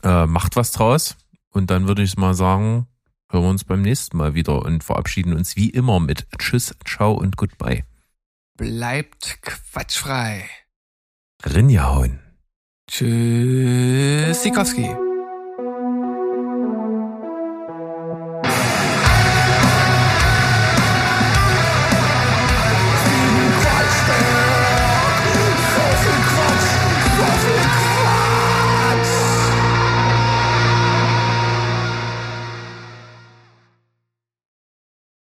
[SPEAKER 1] Äh, macht was draus. Und dann würde ich mal sagen, hören wir uns beim nächsten Mal wieder und verabschieden uns wie immer mit Tschüss, Ciao und Goodbye.
[SPEAKER 2] Bleibt quatschfrei.
[SPEAKER 1] Rinjahauen.
[SPEAKER 2] Tschüss, Sikowski.